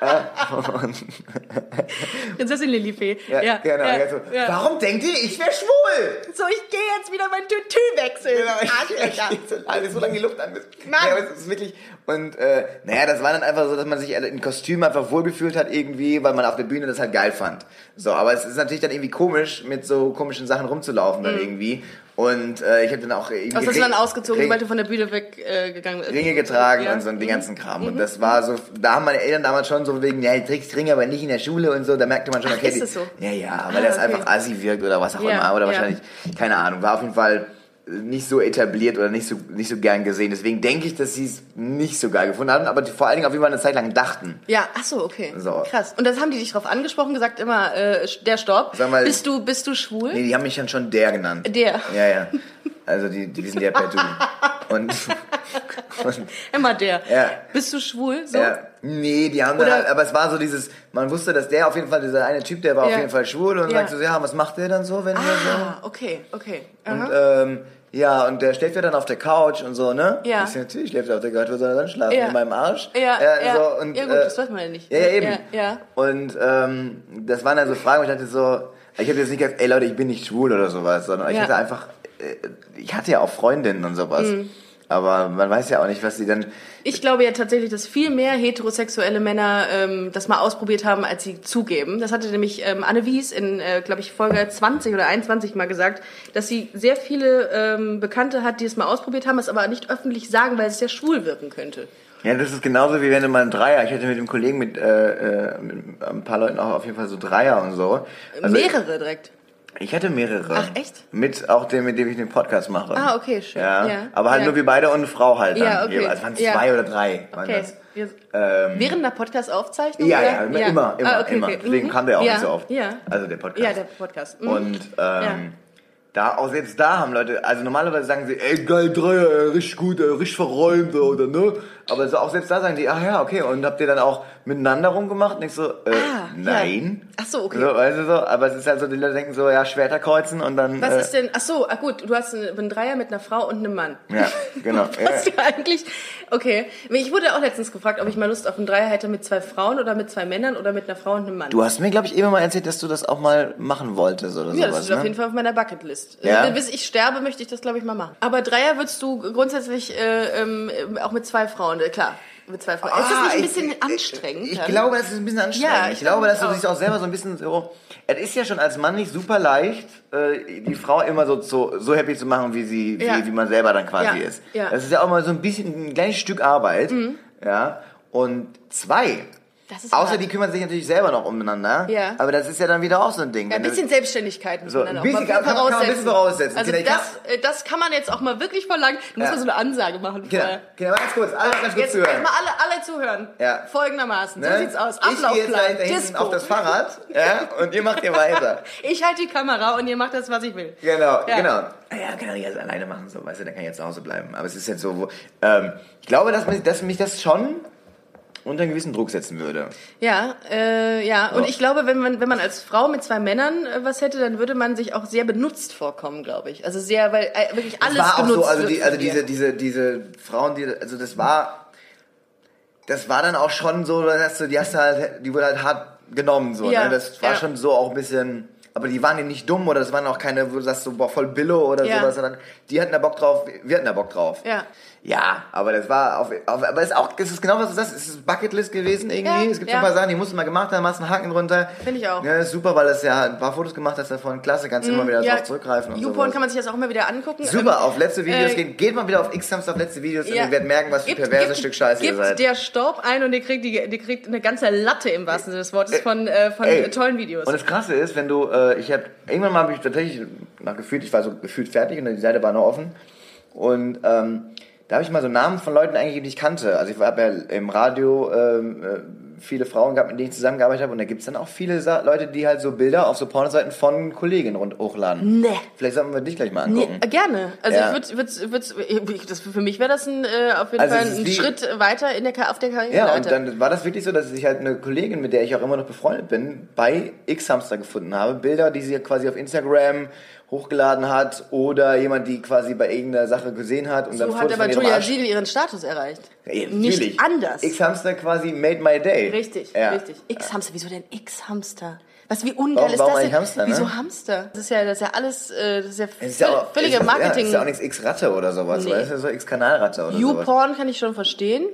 Prinzessin Lilifee. ja, genau. ja, ja, so, ja. Warum denkt ihr, ich wäre schwul? So, ich gehe jetzt wieder mein Tütü wechseln. Genau, ich, ich, so lange, so lange die Luft an. Mann. Ja, es ist wirklich, und äh, naja, das war dann einfach so, dass man sich in Kostüm einfach wohlgefühlt hat irgendwie, weil man auf der Bühne das halt geil fand. So, aber es ist natürlich dann irgendwie komisch, mit so komischen Sachen rumzulaufen dann irgendwie. Und äh, ich habe dann auch irgendwie Was hast du dann Ring- ausgezogen, Ring- sobald du von der Bühne weggegangen äh, bist? Ringe getragen Ja. und so und den ganzen Kram. Und das war so, da haben meine Eltern damals schon so wegen, ja, du trägst Ringe, aber nicht in der Schule und so, da merkte man schon, Ach, okay, ist die- das so? ja, ja, weil Ah, das okay. einfach assi wirkt oder was auch Ja, immer, oder ja. wahrscheinlich, keine Ahnung, war auf jeden Fall nicht so etabliert oder nicht so, nicht so gern gesehen. Deswegen denke ich, dass sie es nicht so geil gefunden haben, aber die vor allen Dingen auf jeden Fall eine Zeit lang dachten. Ja, ach so, okay. So. Krass. Und das haben die dich drauf angesprochen, gesagt immer, äh, der Stopp. Sag mal- bist du, bist du schwul? Nee, die haben mich dann schon der genannt. Der. Ja, ja. Also die, die sind ja per Du. Und, und Immer der. Ja. Bist du schwul? So? Ja. Nee, die haben dann halt, aber es war so dieses, man wusste, dass der auf jeden Fall, dieser eine Typ, der war Ja. auf jeden Fall schwul und Ja. sagt so, ja, was macht der dann so, wenn Ah, okay, okay. so? Und ähm, ja, und der schläft ja dann auf der Couch und so, ne? Ja. Ich sag, natürlich schläft er auf der Couch, wo soll er dann schlafen? Ja. In meinem Arsch? Ja, ja. So, und, ja gut, äh, das weiß man ja nicht. Ja, ja, eben. Ja, ja. Und ähm, das waren dann so Fragen, wo ich dachte so, ich habe jetzt nicht gesagt, ey Leute, ich bin nicht schwul oder sowas, sondern ich Ja. hatte einfach, ich hatte ja auch Freundinnen und sowas. Mhm. Aber man weiß ja auch nicht, was sie dann. Ich glaube ja tatsächlich, dass viel mehr heterosexuelle Männer ähm, das mal ausprobiert haben, als sie zugeben. Das hatte nämlich ähm, Anne Wies in, äh, glaube ich, Folge 20 oder 21 mal gesagt, dass sie sehr viele ähm, Bekannte hat, die es mal ausprobiert haben, es aber nicht öffentlich sagen, weil es ja schwul wirken könnte. Ja, das ist genauso wie wenn du mal ein Dreier. Ich hatte mit dem Kollegen mit, äh, äh, mit ein paar Leuten auch auf jeden Fall so Dreier und so. Also Mehrere direkt. Ich hatte mehrere. Ach, echt? Mit auch dem, mit dem ich den Podcast mache. Ah, okay, schön. Ja. Ja. Aber halt Ja. nur wir beide und eine Frau halt dann. Ja, okay. jeweils. Es waren Ja. zwei oder drei. Waren Okay. das. Wir, Ähm, während der Podcast-Aufzeichnung? ja, ja, immer, immer, immer. Ah, okay, immer. okay. Deswegen Mhm. kam der auch ja. nicht so oft. Ja. Also der Podcast. Ja, der Podcast. Mhm. Und ähm, da, auch selbst da haben Leute, also normalerweise sagen sie, ey geil, Dreier, ey, richtig gut, ey, richtig verräumt, oder ne? Aber so, auch selbst da sagen die, ah ja, okay, und habt ihr dann auch miteinander rumgemacht? Und ich so, äh, Ah, nein. ja. Ach so, okay. So, weißt du so, aber es ist halt so, die Leute denken so, ja, Schwerter kreuzen und dann. Was äh, ist denn, ach so, ah gut, du hast einen, einen Dreier mit einer Frau und einem Mann. Ja, genau. Was ja eigentlich, okay. Ich wurde auch letztens gefragt, ob ich mal Lust auf einen Dreier hätte mit zwei Frauen oder mit zwei Männern oder mit einer Frau und einem Mann. Du hast mir, glaube ich, eben mal erzählt, dass du das auch mal machen wolltest oder ja, sowas. das steht auf ne? jeden Fall auf meiner Bucketlist. Ja? Also, bis ich sterbe, möchte ich das, glaube ich, mal machen. Aber Dreier würdest du grundsätzlich äh, ähm, auch mit zwei Frauen, äh, klar, mit zwei Frauen. ist das Ah, nicht ein ich- bisschen ich- anstrengend? Ich, dann? glaube, das ist ein bisschen anstrengend. Ja, ich, ich glaube, dass du dich auch selber so ein bisschen so. Es ist ja schon als Mann nicht super leicht, äh, die Frau immer so, so, so happy zu machen, wie sie, wie, Ja. wie man selber dann quasi Ja, ist. ja. Mhm. Das ist ja auch mal so ein bisschen ein kleines Stück Arbeit. Ja. Und zwei. Außer die kümmern sich natürlich selber noch umeinander. Ja. Aber das ist ja dann wieder auch so ein Ding. Ja, ein bisschen Selbstständigkeit muss So, man dann ein bisschen kann- kann- kann man ein bisschen voraussetzen. Also ich das, äh, das kann man jetzt auch mal wirklich verlangen. Du musst Ja. mal so eine Ansage machen vorher. Kinder, ganz kurz, alle ganz kurz Jetzt zuhören. mal alle, alle zuhören. Ja. Folgendermaßen. So Ne? sieht's aus. Ich gehe jetzt Ablaufplan. da hinten auf das Fahrrad ja, und ihr macht hier weiter. Ich halte die Kamera und ihr macht das, was ich will. Genau, Ja. genau. Ja, kann er jetzt alleine machen, so, weißt du, dann kann ich jetzt zu Hause bleiben. Aber es ist jetzt so, wo, ähm, ich glaube, dass mich, dass mich das schon unter einen gewissen Druck setzen würde. Ja, äh, ja. Und ich glaube, wenn man, wenn man als Frau mit zwei Männern äh, was hätte, dann würde man sich auch sehr benutzt vorkommen, glaube ich. Also sehr, weil äh, wirklich alles Das war auch benutzt so, also, die, also diese, diese, diese Frauen, die, also das war, das war dann auch schon so, dass du, die hast halt, die wurde halt hart genommen, so, Ja, ne? Das war ja. schon so auch ein bisschen, aber die waren ja nicht dumm oder das waren auch keine, wo du sagst so, boah, voll Billo oder Ja. sowas, sondern die hatten da Bock drauf, wir hatten da Bock drauf. Ja. Ja, aber das war auf, auf aber es ist auch, es ist genau was du sagst, es ist Bucketlist gewesen irgendwie. Ja, es gibt ja. so ein paar Sachen, die musst du mal gemacht haben, machst einen Haken drunter. Finde ich auch. Ja, ist super, weil das ja ein paar Fotos gemacht hast davon, klasse, kannst du immer wieder. Ja, drauf zurückgreifen und YouPorn kann man sich das auch immer wieder angucken. Super, auf letzte Videos äh, gehen. Geht mal wieder auf X-Hamster auf letzte Videos und Ja. ihr werdet merken, was für Gibt- perverse gibt- Stück Scheiße ihr gibt seid. der Staub ein und ihr kriegt, die, die kriegt eine ganze Latte im wahrsten Sinne des Wortes von, äh, von Ey, tollen Videos. Und das Krasse ist, wenn du, äh, ich habe irgendwann mal habe ich tatsächlich nach gefühlt, ich war so gefühlt fertig und die Seite war noch offen und ähm, da habe ich mal so Namen von Leuten eingegeben, die ich kannte. Also ich habe ja im Radio ähm, äh, viele Frauen gehabt, mit denen ich zusammengearbeitet habe und da gibt's dann auch viele Sa Leute, die halt so Bilder auf so Pornoseiten von Kolleginnen rund hochladen. Nee. Vielleicht sollten wir dich gleich mal Nee, angucken. äh, gerne. Also Ja. ich würde, würd, würd, das, für mich wäre das ein, äh, auf jeden Also Fall es ein Schritt weiter in der, auf der Ja, Karriereleiter. und dann war das wirklich so, dass ich halt eine Kollegin, mit der ich auch immer noch befreundet bin, bei X-Hamster gefunden habe. Bilder, die sie quasi auf Instagram hochgeladen hat oder jemand, die quasi bei irgendeiner Sache gesehen hat und dann so hat Fotos aber von ihrem Julia. Giel ihren Status erreicht. Ja, Nicht anders. X-Hamster quasi made my day. Richtig, ja. richtig. X-Hamster, wieso denn X-Hamster? Was, wie ungeil Warum- ist warum das denn? Hamster, ne? Wieso Hamster? Das ist ja, das ist ja alles, äh, das ist ja, ist ja auch, völlige es ist, Marketing. Ja, ist ja auch nichts X-Ratte oder sowas. Nee. Ist ja so X-Kanalratte oder sowas. YouPorn kann ich schon verstehen.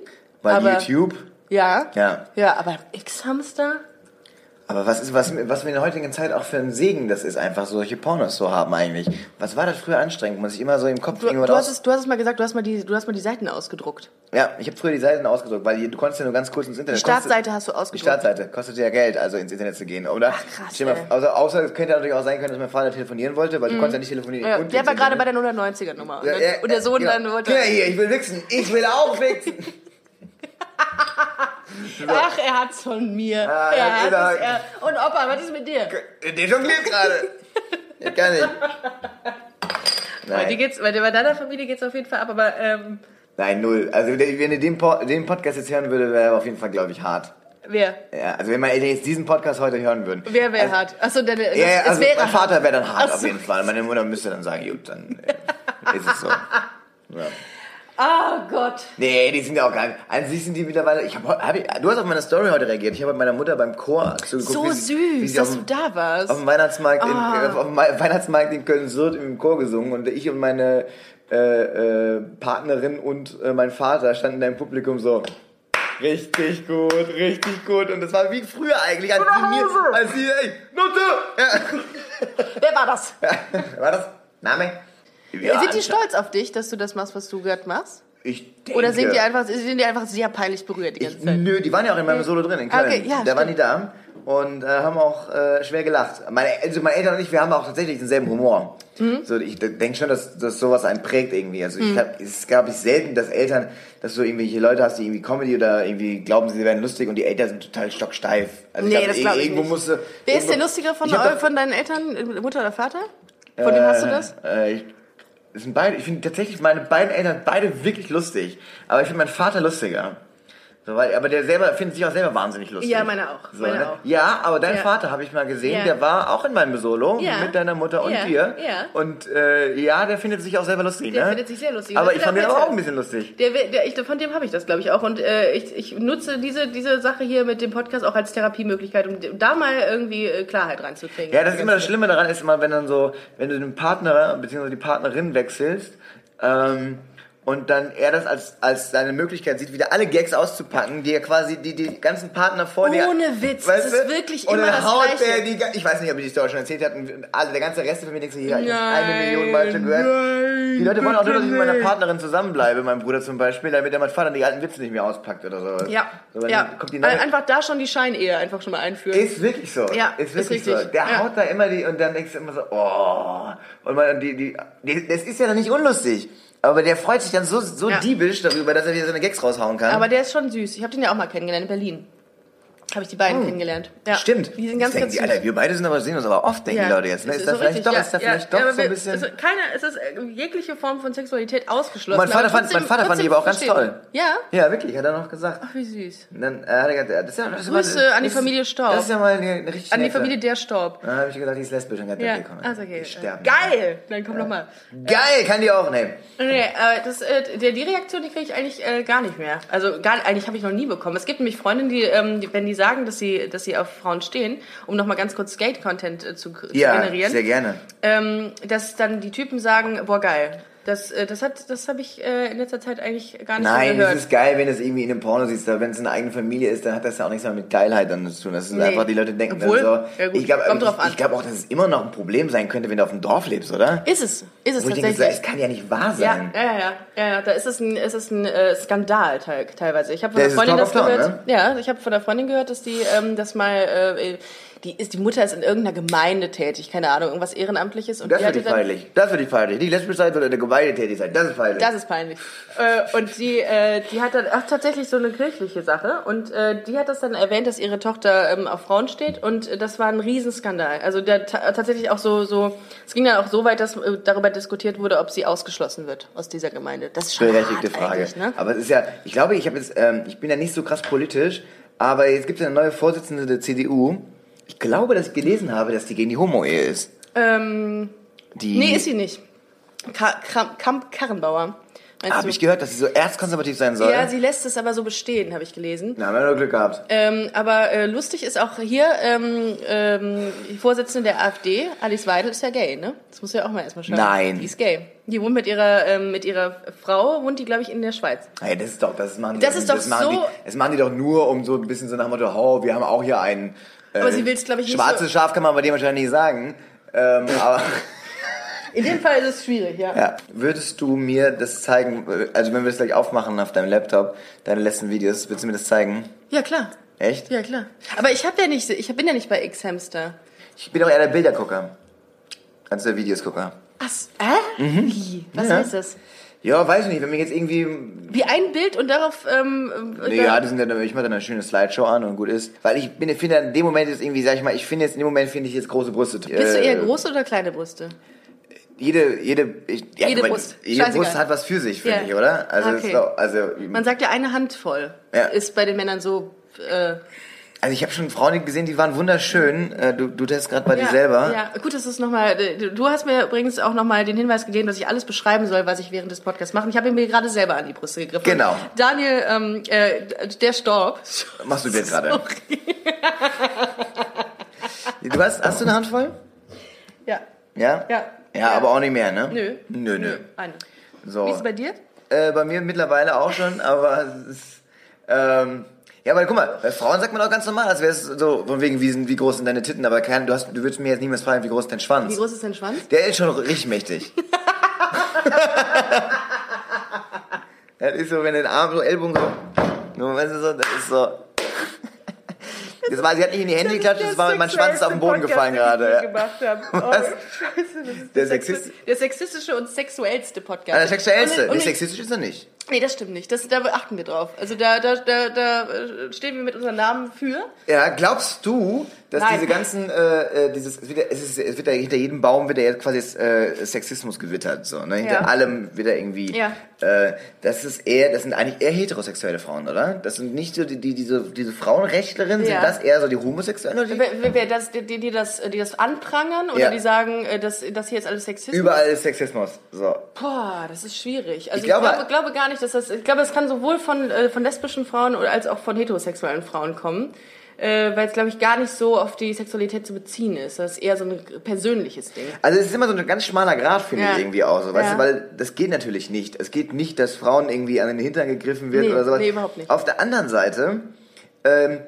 Weil aber, YouTube. Ja. Ja. Ja, aber X-Hamster? Aber was ist, was, was wir in der heutigen Zeit auch für ein Segen das ist, einfach solche Pornos zu haben eigentlich. Was war das früher anstrengend? Muss ich immer so im Kopf Du, du, hast es, du hast es mal gesagt, du hast mal die, du hast mal die Seiten ausgedruckt. Ja, ich habe früher die Seiten ausgedruckt, weil die- du konntest ja nur ganz kurz ins Internet. Die Startseite Kostet- hast du Die ausgedruckt. Startseite kostet ja Geld, also ins Internet zu gehen, oder? Ach, krass, mal, also, außer es könnte natürlich auch sein können, dass mein Vater telefonieren wollte, weil du konntest ja nicht telefonieren. Mhm. Ja, und der war gerade bei der 090er Nummer. Und, Ja, dann- ja, und der Sohn genau. dann wollte. Ja, hier, ich will wichsen. Ich will auch wichsen. Ach, er hat's von mir. Ah, er hat genau. es, er. Und Opa, was ist mit dir? Der jongliert gerade. Ja, gar nicht. Nein, geht's, bei, bei deiner Familie geht's auf jeden Fall ab, aber ähm, nein, null. Also wenn ihr den, Po- den Podcast jetzt hören würde, wäre er auf jeden Fall, glaube ich, hart. wer? Ja, also wenn meine Eltern jetzt diesen Podcast heute hören würden. Wer wäre also, hart? Achso, deine, das, Ja, ja, also mein Vater wäre dann hart Ach auf jeden Fall. Meine Mutter müsste dann sagen, gut, dann äh, ist es so. Ja. Oh Gott. Nee, die sind ja auch gar nicht. An sich sind die mittlerweile. Ich hab, hab ich, du hast auf meine Story heute reagiert. Ich habe mit meiner Mutter beim Chor zugeguckt. So wie sie- wie süß, sie dass auf du da warst. Auf dem Weihnachtsmarkt, in, Ah. äh, auf dem Wei- Weihnachtsmarkt in Köln-Sürth im Chor gesungen und ich und meine äh, äh, Partnerin und äh, mein Vater standen da im Publikum so. Richtig gut, richtig gut. Und das war wie früher eigentlich, als sie mir, als sie, ey, Nutte! Ja. Wer war das? War das? Name? Ja, Sind die stolz auf dich, dass du das machst, was du gerade machst? Denke, Oder sind die einfach, sind die einfach sehr peinlich berührt die ganze Ich, Zeit? nö, die waren ja auch in meinem Solo drin in Köln. Okay, ja, da waren stimmt. die da und äh, haben auch äh, schwer gelacht. Meine, also meine Eltern und ich, wir haben auch tatsächlich denselben Humor. Mhm. So, ich denke schon, dass, dass sowas einen prägt irgendwie. Also ich glaub, es gab ich selten, dass Eltern, dass du irgendwelche Leute hast, die irgendwie Comedy oder irgendwie glauben, sie werden lustig und die Eltern sind total stocksteif. Also Nee, glaub, das ir- glaub ich irgendwo nicht. Musste, Wer ist irgendwo- der lustigere von, von deinen Eltern? Mutter oder Vater? Von wem hast du das? Äh, ich, das sind beide, ich finde tatsächlich meine beiden Eltern beide wirklich lustig. Aber ich finde meinen Vater lustiger. So, weil, aber der selber findet sich auch selber wahnsinnig lustig. Ja, meine auch, So, meine ne? auch. Ja, aber dein Ja. Vater habe ich mal gesehen, Ja. der war auch in meinem Solo Ja. mit deiner Mutter und dir. ja. Und äh, ja, der findet sich auch selber lustig. Der ne? findet sich sehr lustig. Aber ich fand den auch aber auch ein bisschen lustig. Der, der, ich, von dem habe ich das, glaube ich, auch. Und äh, ich, ich nutze diese, diese Sache hier mit dem Podcast auch als Therapiemöglichkeit, um da mal irgendwie äh, Klarheit reinzukriegen. Ja, das ist immer das Schlimme daran, ist immer, wenn dann so, wenn du den Partner bzw. die Partnerin wechselst ähm, und dann er das als, als seine Möglichkeit sieht, wieder alle Gags auszupacken, die er quasi die, die ganzen Partner vor dir. Ohne Witz, das ist wirklich und immer dann das haut Gleiche. Die, ich weiß nicht, ob ich die Story schon erzählt und alle, der ganze Rest von mir denkt so, hier, ich hab Nein, eine Million Mal schon gehört. nein, die Leute wollen auch nur, dass ich mit meiner. Partnerin zusammenbleibe, mein Bruder zum Beispiel, damit er mein Vater die alten Witze nicht mehr auspackt oder so. Ja, so, ja. Kommt die neue, einfach da schon die Scheinehe einfach schon mal einführen. ist wirklich so. Ja, ist ist wirklich richtig. so. Der Ja. haut da immer die und dann denkst du immer so, oh. Und man, die, die, die, das ist ja dann nicht unlustig. Aber der freut sich dann so, so Ja. diebisch darüber, dass er wieder seine Gags raushauen kann. Aber der ist schon süß. Ich habe den ja auch mal kennengelernt in Berlin. Habe ich die beiden kennengelernt. Ja. Hm. Stimmt. Die sind ganz, ganz die. Alter, wir beide sind aber, sehen uns aber oft, denken die Leute jetzt. Ne? es Ist, da so richtig, doch, ja, ist da ja, vielleicht ja, doch aber so ein bisschen... Also keine, es ist äh, jegliche Form von Sexualität ausgeschlossen. mein Vater, aber fand, trotzdem- mein Vater fand die aber auch ganz trotzdem toll. verstehen. Ja? Ja, wirklich, hat er noch gesagt. Ach, wie süß. Und dann äh, hat er gesagt, ja, das ist ja, das ist Grüße mal, an die Familie ist, Staub. Das ist ja mal eine, eine richtig An die Familie der Staub. Dann habe ich gesagt, die ist lesbisch. Dann hat Ja, komm, also okay. sterben. Geil! Dann komm mal. Geil, kann die auch nehmen. Nee, äh, das, äh, die Reaktion, die kriege ich eigentlich gar nicht mehr. Also gar, eigentlich habe ich noch nie bekommen. Es gibt nämlich Freundinnen, die, ähm, die wenn die sagen, sagen, dass sie, dass sie auf Frauen stehen, um nochmal ganz kurz Skate-Content äh, zu, zu Ja, generieren, sehr gerne. ähm, dass dann die Typen sagen, boah geil. Das, äh, das hat, das habe ich äh, in letzter Zeit eigentlich gar nicht Nein, so es gehört. ist geil, wenn du es irgendwie in einem Porno siehst, aber wenn es eine eigene Familie ist, dann hat das ja auch nichts mehr mit Geilheit dann zu tun. Das ist Nee. einfach, die Leute denken Obwohl, dann so. ja gut, ich glaube glaub auch, dass es immer noch ein Problem sein könnte, wenn du auf dem Dorf lebst, oder? ist es, ist es Wo ich denke, tatsächlich. so, es kann ja nicht wahr sein. ja, ja, ja, ja, ja, da ist es ein, ist es ein äh, Skandal teil, teilweise. Ich habe von der es Freundin das gehört. Ja, ich habe von der Freundin gehört, dass die ähm, das mal, äh, die ist, die Mutter ist in irgendeiner Gemeinde tätig, keine Ahnung, irgendwas ehrenamtliches und Das finde hatte ich feierlich. Das finde ich feierlich. Die lesbische Seite oder der Gemeinde tätig sein, das ist feierlich. Das ist peinlich. Äh, und die, äh, die hat dann ach, tatsächlich so eine kirchliche Sache. Und äh, die hat das dann erwähnt, dass ihre Tochter ähm, auf Frauen steht. Und äh, das war ein Riesenskandal. Also der ta tatsächlich auch so, so, es ging dann auch so weit, dass äh, darüber diskutiert wurde, ob sie ausgeschlossen wird aus dieser Gemeinde. Das ist schon Berechtigte Frage. Ne? Aber es ist ja, ich glaube, ich habe jetzt, ähm, ich bin ja nicht so krass politisch, aber jetzt gibt es eine neue Vorsitzende der CDU. Ich glaube, dass ich gelesen habe, dass die gegen die Homo-Ehe ist. Ähm, Die, nee, ist sie nicht. Ka Kram Kamp Karrenbauer. Habe ich gehört, dass sie so erzkonservativ sein soll. Ja, sie lässt es aber so bestehen, habe ich gelesen. Na, haben wir nur Glück gehabt. Ähm, aber äh, lustig ist auch hier, ähm, ähm, die Vorsitzende der AfD, Alice Weidel, ist ja gay, ne? Das muss ja auch mal erstmal schauen. Nein. Die ist gay. Die wohnt mit ihrer, ähm, mit ihrer Frau, wohnt die, glaube ich, in der Schweiz. Hey, das ist doch, das machen Das die, ist doch machen so- Die, das machen die doch nur, um so ein bisschen so nach dem Motto, oh, wir haben auch hier einen. Äh, Aber sie will's, glaub ich, nicht Schwarzes so- Schaf kann man bei dem wahrscheinlich nicht sagen. Ähm, aber In dem Fall ist es schwierig, ja. ja, würdest du mir das zeigen? Also wenn wir das gleich aufmachen auf deinem Laptop, deine letzten Videos, würdest du mir das zeigen? Ja, klar. Echt? Ja, klar. Aber ich habe ja nicht, ich bin ja nicht bei X-Hamster. Ich bin auch eher der Bildergucker. Als der Videosgucker. Was? Äh? Wie? Was Mhm. Ja. heißt das? Ja, weiß ich nicht, wenn mir jetzt irgendwie Wie ein Bild und darauf, ähm, Nee, da- ja, die sind ja, ich mache dann eine schöne Slideshow an und gut ist. Weil ich bin, finde in dem Moment ist irgendwie, sag ich mal, ich finde jetzt in dem Moment finde ich jetzt große Brüste. Bist du eher große oder kleine Brüste? Jede, jede, ich, ja, Jede Brust. Jede Scheißegal. Brust hat was für sich, finde Ja. ich, oder? Also, Okay. ist also, Man sagt ja eine Handvoll. Ja. Ist bei den Männern so, äh, also ich habe schon Frauen gesehen, die waren wunderschön. Äh, Du, du testest gerade bei dir selber. Ja, gut, das ist nochmal. Du hast mir übrigens auch nochmal den Hinweis gegeben, dass ich alles beschreiben soll, was ich während des Podcasts mache. Ich habe mir gerade selber an die Brüste gegriffen. Genau. Daniel, ähm, äh, der starb. Machst du jetzt gerade? Du hast, hast du eine Handvoll? Ja. Ja? Ja. Ja, aber auch nicht mehr, ne? Nö. Nö, nö. Eine. So. Wie ist es bei dir? Äh, bei mir mittlerweile auch schon, aber es ist, ähm, ja, aber guck mal, bei Frauen sagt man auch ganz normal, als wäre es so, von wegen, wie, sind, wie groß sind deine Titten, aber kein, du, hast, du würdest mir jetzt niemals fragen, wie groß ist dein Schwanz. Wie groß ist dein Schwanz? Der ist schon richtig mächtig. das ist so, wenn den Arm so, Ellbogen so, nur, weißt du so, das ist so. Das war, sie hat nicht in die Hände geklatscht, das war, mein Schwanz ist auf den Boden gefallen gerade. ja. Oh, Was? Scheiße, das ist Der der sexistische und sexuellste Podcast. Ah, der sexuellste. Und- und Nee, ich- sexistisch ist er nicht. Nee, das stimmt nicht. Das, da achten wir drauf. Also da, da, da, da äh, stehen wir mit unserem Namen für. Ja, glaubst du, dass Nein. diese ganzen, äh, äh, dieses, es wird, es, ist, es wird ja hinter jedem Baum wird ja jetzt quasi äh, Sexismus gewittert, so, ne? Hinter Ja. allem wird ja irgendwie, Ja. äh, das ist eher, das sind eigentlich eher heterosexuelle Frauen, oder? Das sind nicht so die, die diese, diese Frauenrechtlerinnen, Ja. sind das eher so die Homosexuellen oder die? Wer, wer, das, die, die, das, die das anprangern oder die sagen, äh, dass das hier jetzt alles Sexismus Überall ist Sexismus, so. Boah, das ist schwierig. Also Ich ich, glaube- glaube, glaube gar nicht, dass das. Ich glaube, es kann sowohl von, äh, von lesbischen Frauen als auch von heterosexuellen Frauen kommen. Äh, weil es, glaube ich, gar nicht so auf die Sexualität zu beziehen ist. Das ist eher so ein persönliches Ding. Also es ist immer so ein ganz schmaler Grad, finde Ja. ich irgendwie auch so, weißt Ja. du, weil das geht natürlich nicht. Es geht nicht, dass Frauen irgendwie an den Hintern gegriffen wird Nee, oder sowas. nee, überhaupt nicht. Auf der anderen Seite, ähm,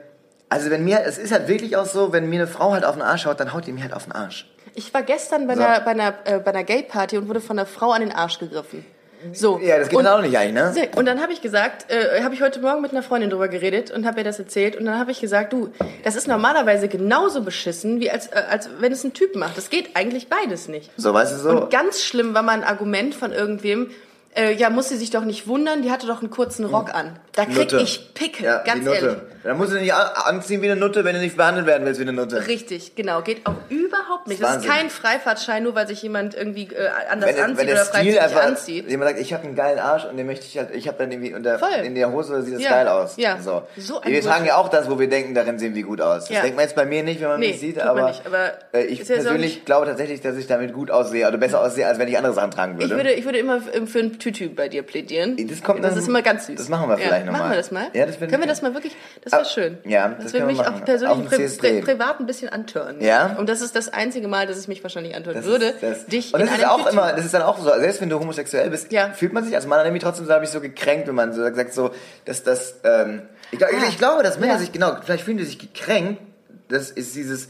also wenn mir, es ist halt wirklich auch so, wenn mir eine Frau halt auf den Arsch haut, dann haut die mir halt auf den Arsch. Ich war gestern bei So. einer, bei einer, äh, bei einer Gay-Party und wurde von einer Frau an den Arsch gegriffen. So. Ja, das geht und, dann auch nicht eigentlich, ne? Und dann habe ich gesagt, äh, habe ich heute Morgen mit einer Freundin drüber geredet und habe ihr das erzählt und dann habe ich gesagt, du, das ist normalerweise genauso beschissen, wie als, äh, als wenn es ein Typ macht. Das geht eigentlich beides nicht. So, weißt du so? Und ganz schlimm war mal ein Argument von irgendwem, äh, ja, muss sie sich doch nicht wundern, die hatte doch einen kurzen Rock an. Da krieg Nutte. ich Pickel, ja, ganz ehrlich. Dann musst du nicht an- anziehen wie eine Nutte, wenn du nicht behandelt werden willst wie eine Nutte. Richtig, genau. Geht auch überhaupt nicht. Das Das ist kein Freifahrtschein, nur weil sich jemand irgendwie äh, anders wenn, anzieht wenn der oder Stil freizügig einfach, anzieht. jemand sagt, ich habe einen geilen Arsch und den möchte ich halt, ich habe dann irgendwie unter, Voll. in der Hose sieht das Ja, geil aus. ja. So. So wir tragen ja auch das, wo wir denken, darin sehen wir gut aus. Das Ja. denkt man jetzt bei mir nicht, wenn man Nee, mich sieht, aber, nicht, aber äh, ich persönlich glaube tatsächlich, dass ich damit gut aussehe oder besser aussehe, als wenn ich andere Sachen tragen würde. Ich würde, ich würde immer f- für ein Tütü bei dir plädieren. Das kommt das dann- ist immer ganz süß. das machen wir vielleicht noch Machen mal. wir das mal? Ja, das können wir ich- das mal wirklich? Das wäre Ah, schön. ja, das, das würde mich machen. auch persönlich pri pri privat ein bisschen antören. Ja? Und das ist das einzige Mal, dass es mich wahrscheinlich antören würde, das, dich und das ist auch Tütü- immer, das ist dann auch so, selbst wenn du homosexuell bist, Ja. fühlt man sich als Mann irgendwie trotzdem, so habe ich so gekränkt, wenn man so sagt, so, dass das, ähm, ich, glaub, ich glaube, dass Männer Ja. sich, genau, vielleicht fühlen die sich gekränkt, das ist dieses,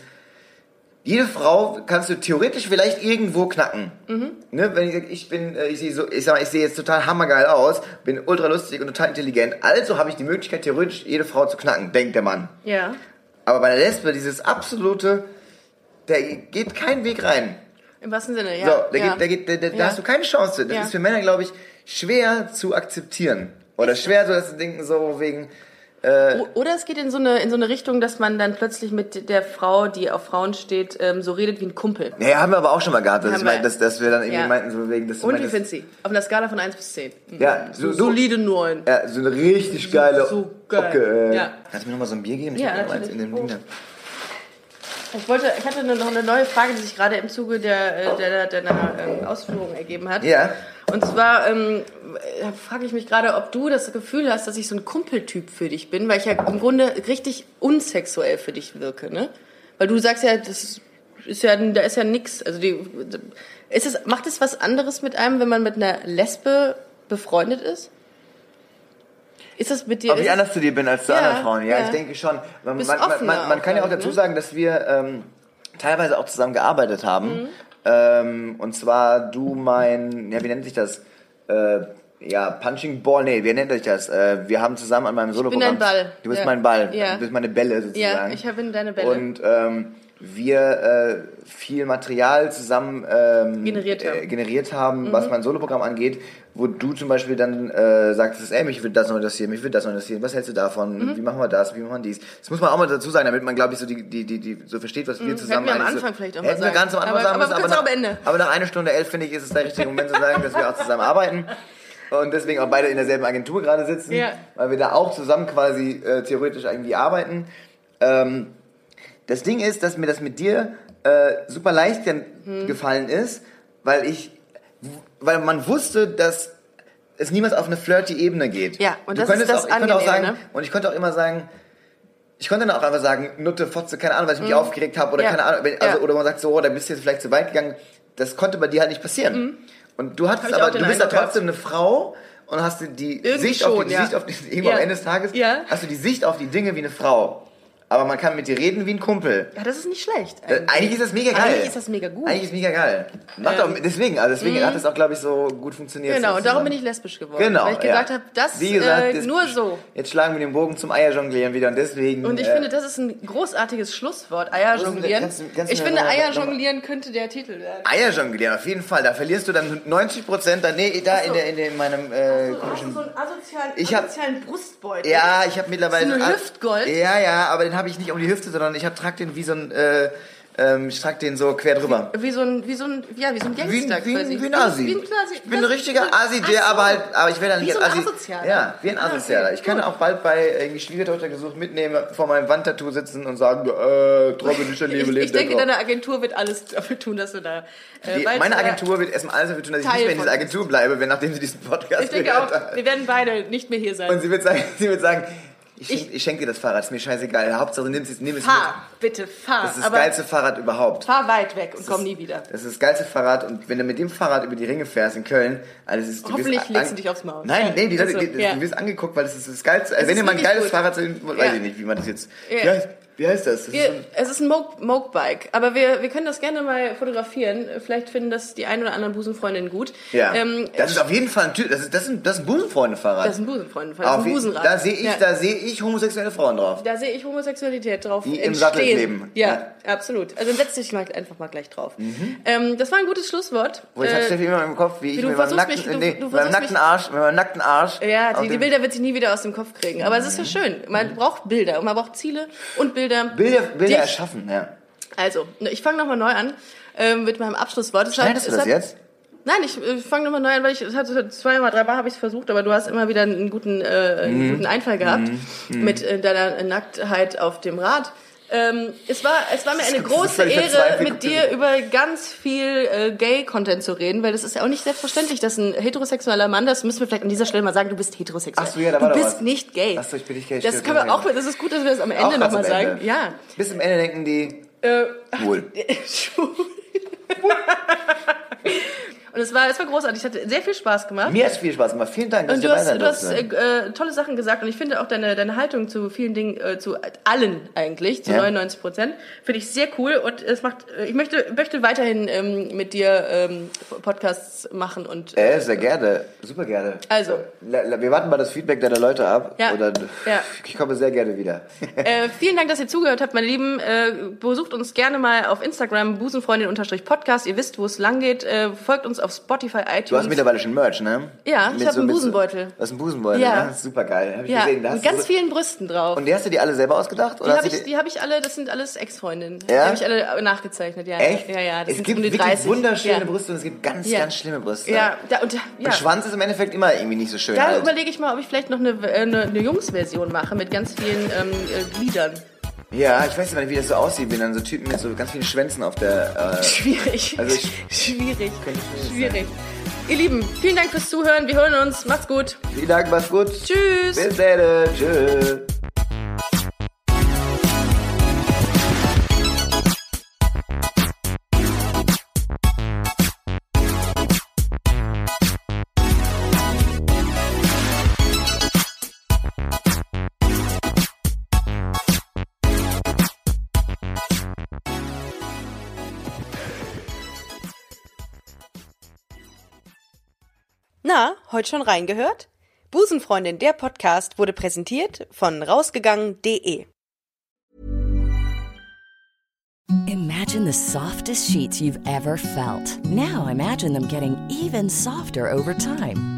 jede Frau kannst du theoretisch vielleicht irgendwo knacken. Mhm. Ne, wenn ich sag, ich bin, äh, ich sehe so, ich sag mal, ich sehe jetzt total hammergeil aus, bin ultra lustig und total intelligent, also habe ich die Möglichkeit, theoretisch jede Frau zu knacken, denkt der Mann. Ja. Aber bei der Lesbe, dieses absolute, der geht keinen Weg rein. Im wahrsten Sinne, ja. So, da, ja. geht, da, geht, da, da Ja. hast du keine Chance. Das Ja. ist für Männer, glaube ich, schwer zu akzeptieren. Oder schwer, so dass sie denken, so wegen. O- Oder es geht in so, eine, in so eine Richtung, dass man dann plötzlich mit der Frau, die auf Frauen steht, ähm, so redet wie ein Kumpel. Naja, haben wir aber auch schon mal gehabt, dass, Haben ich mein, wir. dass, dass wir dann irgendwie Ja. meinten, so wegen, dass du Und wie findest du sie? Auf einer Skala von 1 bis 10. Mhm. Ja, So, so, solide 9. ja, so eine richtig geile. so geil. Ocke, äh. Ja. Kannst du mir noch mal so ein Bier geben? Ich Ja, hab noch eins natürlich. in dem Ding. da. Ich wollte, ich hatte noch eine neue Frage, die sich gerade im Zuge der, äh, der, der, deiner ähm, Ausführungen ergeben hat. Ja. Und zwar ähm, äh, frage ich mich gerade, ob du das Gefühl hast, dass ich so ein Kumpeltyp für dich bin, weil ich ja im Grunde richtig unsexuell für dich wirke, ne? Weil du sagst ja, das ist ja, da ist ja nix. Also die, ist es, macht es was anderes mit einem, wenn man mit einer Lesbe befreundet ist? Ist das mit dir? Ob ich anders zu dir bin als zu Ja, anderen Frauen? Ja, ja. ich denke schon. Man, man, man, man, kann ja auch dazu ne? sagen, dass wir ähm, teilweise auch zusammen gearbeitet haben. Mhm. Ähm, und zwar du mein, ja, wie nennt sich das? Äh, ja, Punching Ball, nee, wie nennt sich das? Äh, wir haben zusammen an meinem Soloprogramm. dein Ball. Du bist Ja. mein Ball. Ja. Du bist meine Bälle sozusagen. Ja, ich bin deine Bälle. Und ähm, wir äh, viel Material zusammen ähm, Generiert haben. Mhm. äh, generiert haben, was mein Soloprogramm angeht, wo du zum Beispiel dann äh, sagtest, ey, mich würde das noch interessieren, mich würde das noch interessieren, was hältst du davon, Mhm. wie machen wir das, wie machen wir dies. Das muss man auch mal dazu sagen, damit man, glaube ich, so die, die, die, die so versteht, was wir zusammen Mhm. Hätten wir am Anfang so, vielleicht auch mal sagen. ganz am Anfang Aber- sagen aber müssen, aber, nach, aber nach einer Stunde elf, finde ich, ist es der richtige Moment zu sagen, dass wir auch zusammen arbeiten. Und deswegen auch beide in derselben Agentur gerade sitzen, Ja. weil wir da auch zusammen quasi äh, theoretisch irgendwie arbeiten. Ähm, das Ding ist, dass mir das mit dir äh, super leicht Hm. gefallen ist, weil ich, weil man wusste, dass es niemals auf eine flirty Ebene geht. Ja, und Du das ist das auch, ich konnte auch sagen, ne? und ich konnte auch immer sagen, ich konnte dann auch einfach sagen, Nutte, Fotze, keine Ahnung, weil ich mich aufgeregt habe oder. Ja. keine Ahnung, also, Ja. oder man sagt so, oh, da bist du jetzt vielleicht zu weit gegangen. Das konnte bei dir halt nicht passieren. Und du hattest aber, du bist ja trotzdem eine Frau und hast die Irgendwie Sicht auf schon, die, ja. Sicht auf die, Ja. am Ende des Tages, Ja. hast du die Sicht auf die Dinge wie eine Frau. Aber man kann mit dir reden wie ein Kumpel. Ja, das ist nicht schlecht. Äh, Eigentlich ist das mega geil. Eigentlich ist das mega gut. Eigentlich ist mega geil. Macht auch, deswegen, also deswegen hat es auch, glaube ich, so gut funktioniert. Genau, so und darum bin ich lesbisch geworden. Genau. Weil ich gesagt ja. habe, das gesagt, äh, das- nur so. Jetzt schlagen wir den Bogen zum Eierjonglieren wieder und deswegen. Und ich äh, finde, das ist ein großartiges Schlusswort. Eierjonglieren. Kannst kannst Ich finde, Eierjonglieren könnte der Titel werden. Eierjonglieren, auf jeden Fall. Da verlierst du dann 90 Prozent. Nee, da in, der, in, der, in meinem äh, du komischen. so einen asozialen, Ich hab- asozialen Brustbeutel? Ja, ich habe mittlerweile. So eine Hüftgold? Ja, ja, aber den habe ich nicht um die Hüfte, sondern ich hab, trag den wie so ein. Äh, ähm, ich trag den so quer drüber. Wie so ein, wie so ein, ja, wie so ein Wie, Gangster wie, quasi. ein- wie ein Asi. Wie ein Asi. Ich bin ein richtiger Asi, der so. aber halt, aber ich werde dann Wie nicht so ein Asi. Asozialer. Ja, wie ein Ah. Asozialer. Ich könnte auch bald bei irgendwie Schwiegertochter gesucht mitnehmen, vor meinem Wandtattoo sitzen und sagen, äh, Trobbe nicht daneben Ich, lebt ich denke, deine Agentur wird alles dafür tun, dass du da. Äh, Die, meine äh, Agentur wird erstmal alles dafür tun, dass ich nicht mehr in dieser Agentur bleibe, wenn nachdem sie diesen Podcast Ich denke auch, hat. wir werden beide nicht mehr hier sein. Und sie wird sagen, sie wird sagen, ich, Ich- ich schenke dir das Fahrrad, ist mir scheißegal. Hauptsache nimm es, nimm es fahr, bitte, fahr. Das ist das geilste Fahrrad überhaupt. fahr weit weg und komm nie wieder. Das ist das geilste Fahrrad und wenn du mit dem Fahrrad über die Ringe fährst in Köln, das ist, du Hoffentlich wirst legst du dich aufs Maul. Nein, Ja, nee, die, also, die, ja. du wirst angeguckt, weil das ist das geilste. Also wenn ist ihr mal ein geiles gut. Fahrrad seht, weiß Ja. ich nicht, wie man das jetzt. Ja. Wie, heißt, das? Wir, ist es ist ein Moke- Moke-Bike, aber wir, wir können das gerne mal fotografieren. Vielleicht finden das die ein oder anderen Busenfreundinnen gut. ja. Ähm, das ist auf jeden Fall ein Typ, das ist, das ist ein, das ist ein Busenfreunde-Fahrrad. das ist ein Busenfreund, das ist Auf ein Busenrad. Da sehe ich, ja. da sehe ich homosexuelle Frauen drauf. Da sehe ich Homosexualität drauf Die im entstehen. Sattel leben. Ja, absolut. Also setz dich mal einfach mal gleich drauf. Ähm, das war ein gutes Schlusswort. Wo ich Äh, Steffi immer im Kopf, wie ich mit meinem nackten, mich- du- nee, du meinem nackten Arsch, mit meinem nackten Arsch. ja, die, die Bilder wird sie nie wieder aus dem Kopf kriegen. Aber es ist ja schön. Man braucht Bilder und man braucht Ziele und Bilder. Bilder, Bilder Dich- erschaffen, ja. Also, ich fange nochmal neu an ähm, mit meinem Abschlusswort. Es hat- Schneidest du das hat- jetzt? Nein, ich äh, fange nochmal neu an, weil ich es hat so zweimal, dreimal habe ich es versucht, aber du hast immer wieder einen guten, äh, einen Mhm. guten Einfall gehabt mit äh, deiner Nacktheit auf dem Rad. Ähm, es war, es war mir eine große Ehre, mit dir über ganz viel äh, Gay-Content zu reden, weil das ist ja auch nicht selbstverständlich, dass ein heterosexueller Mann, das müssen wir vielleicht an dieser Stelle mal sagen, du bist heterosexuell. Ach so, ja, da du war doch bist was. nicht gay. Ach so, ich bin nicht gay, Das können wir auch, das ist gut, dass wir das am Ende nochmal Ende. sagen. Ja. Bis zum Ende denken die, Äh, wohl. Schwul. Und es war, es war großartig. Ich hatte sehr viel Spaß gemacht. Mir hat es viel Spaß gemacht. Vielen Dank, dass Und du dabei hast, sein du hast äh, äh, tolle Sachen gesagt und ich finde auch deine, deine Haltung zu vielen Dingen, äh, zu allen eigentlich, zu Ja. 99 Prozent, finde ich sehr cool und es macht, äh, ich möchte, möchte weiterhin ähm, mit dir ähm, Podcasts machen und Äh, sehr gerne. Super gerne. Also. Wir warten mal das Feedback deiner Leute ab. Ja. Oder Ja. Ich komme sehr gerne wieder. Äh, vielen Dank, dass ihr zugehört habt, meine Lieben. Äh, besucht uns gerne mal auf Instagram, busenfreundin-podcast. Ihr wisst, wo es lang geht. Äh, folgt uns auf Spotify, iTunes. Du hast mittlerweile schon Merch, ne? Ja, ich hab einen mit Busenbeutel. Du hast einen Busenbeutel, Ja. ne? Super geil. Hab ich ja, gesehen. Da mit ganz so- vielen Brüsten drauf. Und die hast du dir alle selber ausgedacht? Die Oder habe hast du ich, die- die hab ich alle, das sind alles Ex-Freundinnen. Die Ja? habe ich alle nachgezeichnet, ja. Echt? Ja, ja, das es sind gibt um die wirklich 30. wunderschöne ja. Brüste und es gibt ganz, Ja. ganz schlimme Brüste. Ja, da, und, ja. Und Schwanz ist im Endeffekt immer irgendwie nicht so schön. Da halt. überlege ich mal, ob ich vielleicht noch eine, äh, eine, eine Jungs-Version mache mit ganz vielen ähm, äh, Gliedern. Ja, ich weiß nicht, wie das so aussieht, wenn dann so Typen mit so ganz vielen Schwänzen auf der... Äh, Schwierig. Also ich- schwierig. Schwierig. Ihr Lieben, vielen Dank fürs Zuhören. Wir hören uns. Macht's gut. vielen Dank, mach's gut. Tschüss. Bis dann. Tschüss. Na, heute schon reingehört? Busenfreundin, der Podcast wurde präsentiert von rausgegangen.de. Imagine the softest sheets you've ever felt. Now imagine them getting even softer over time.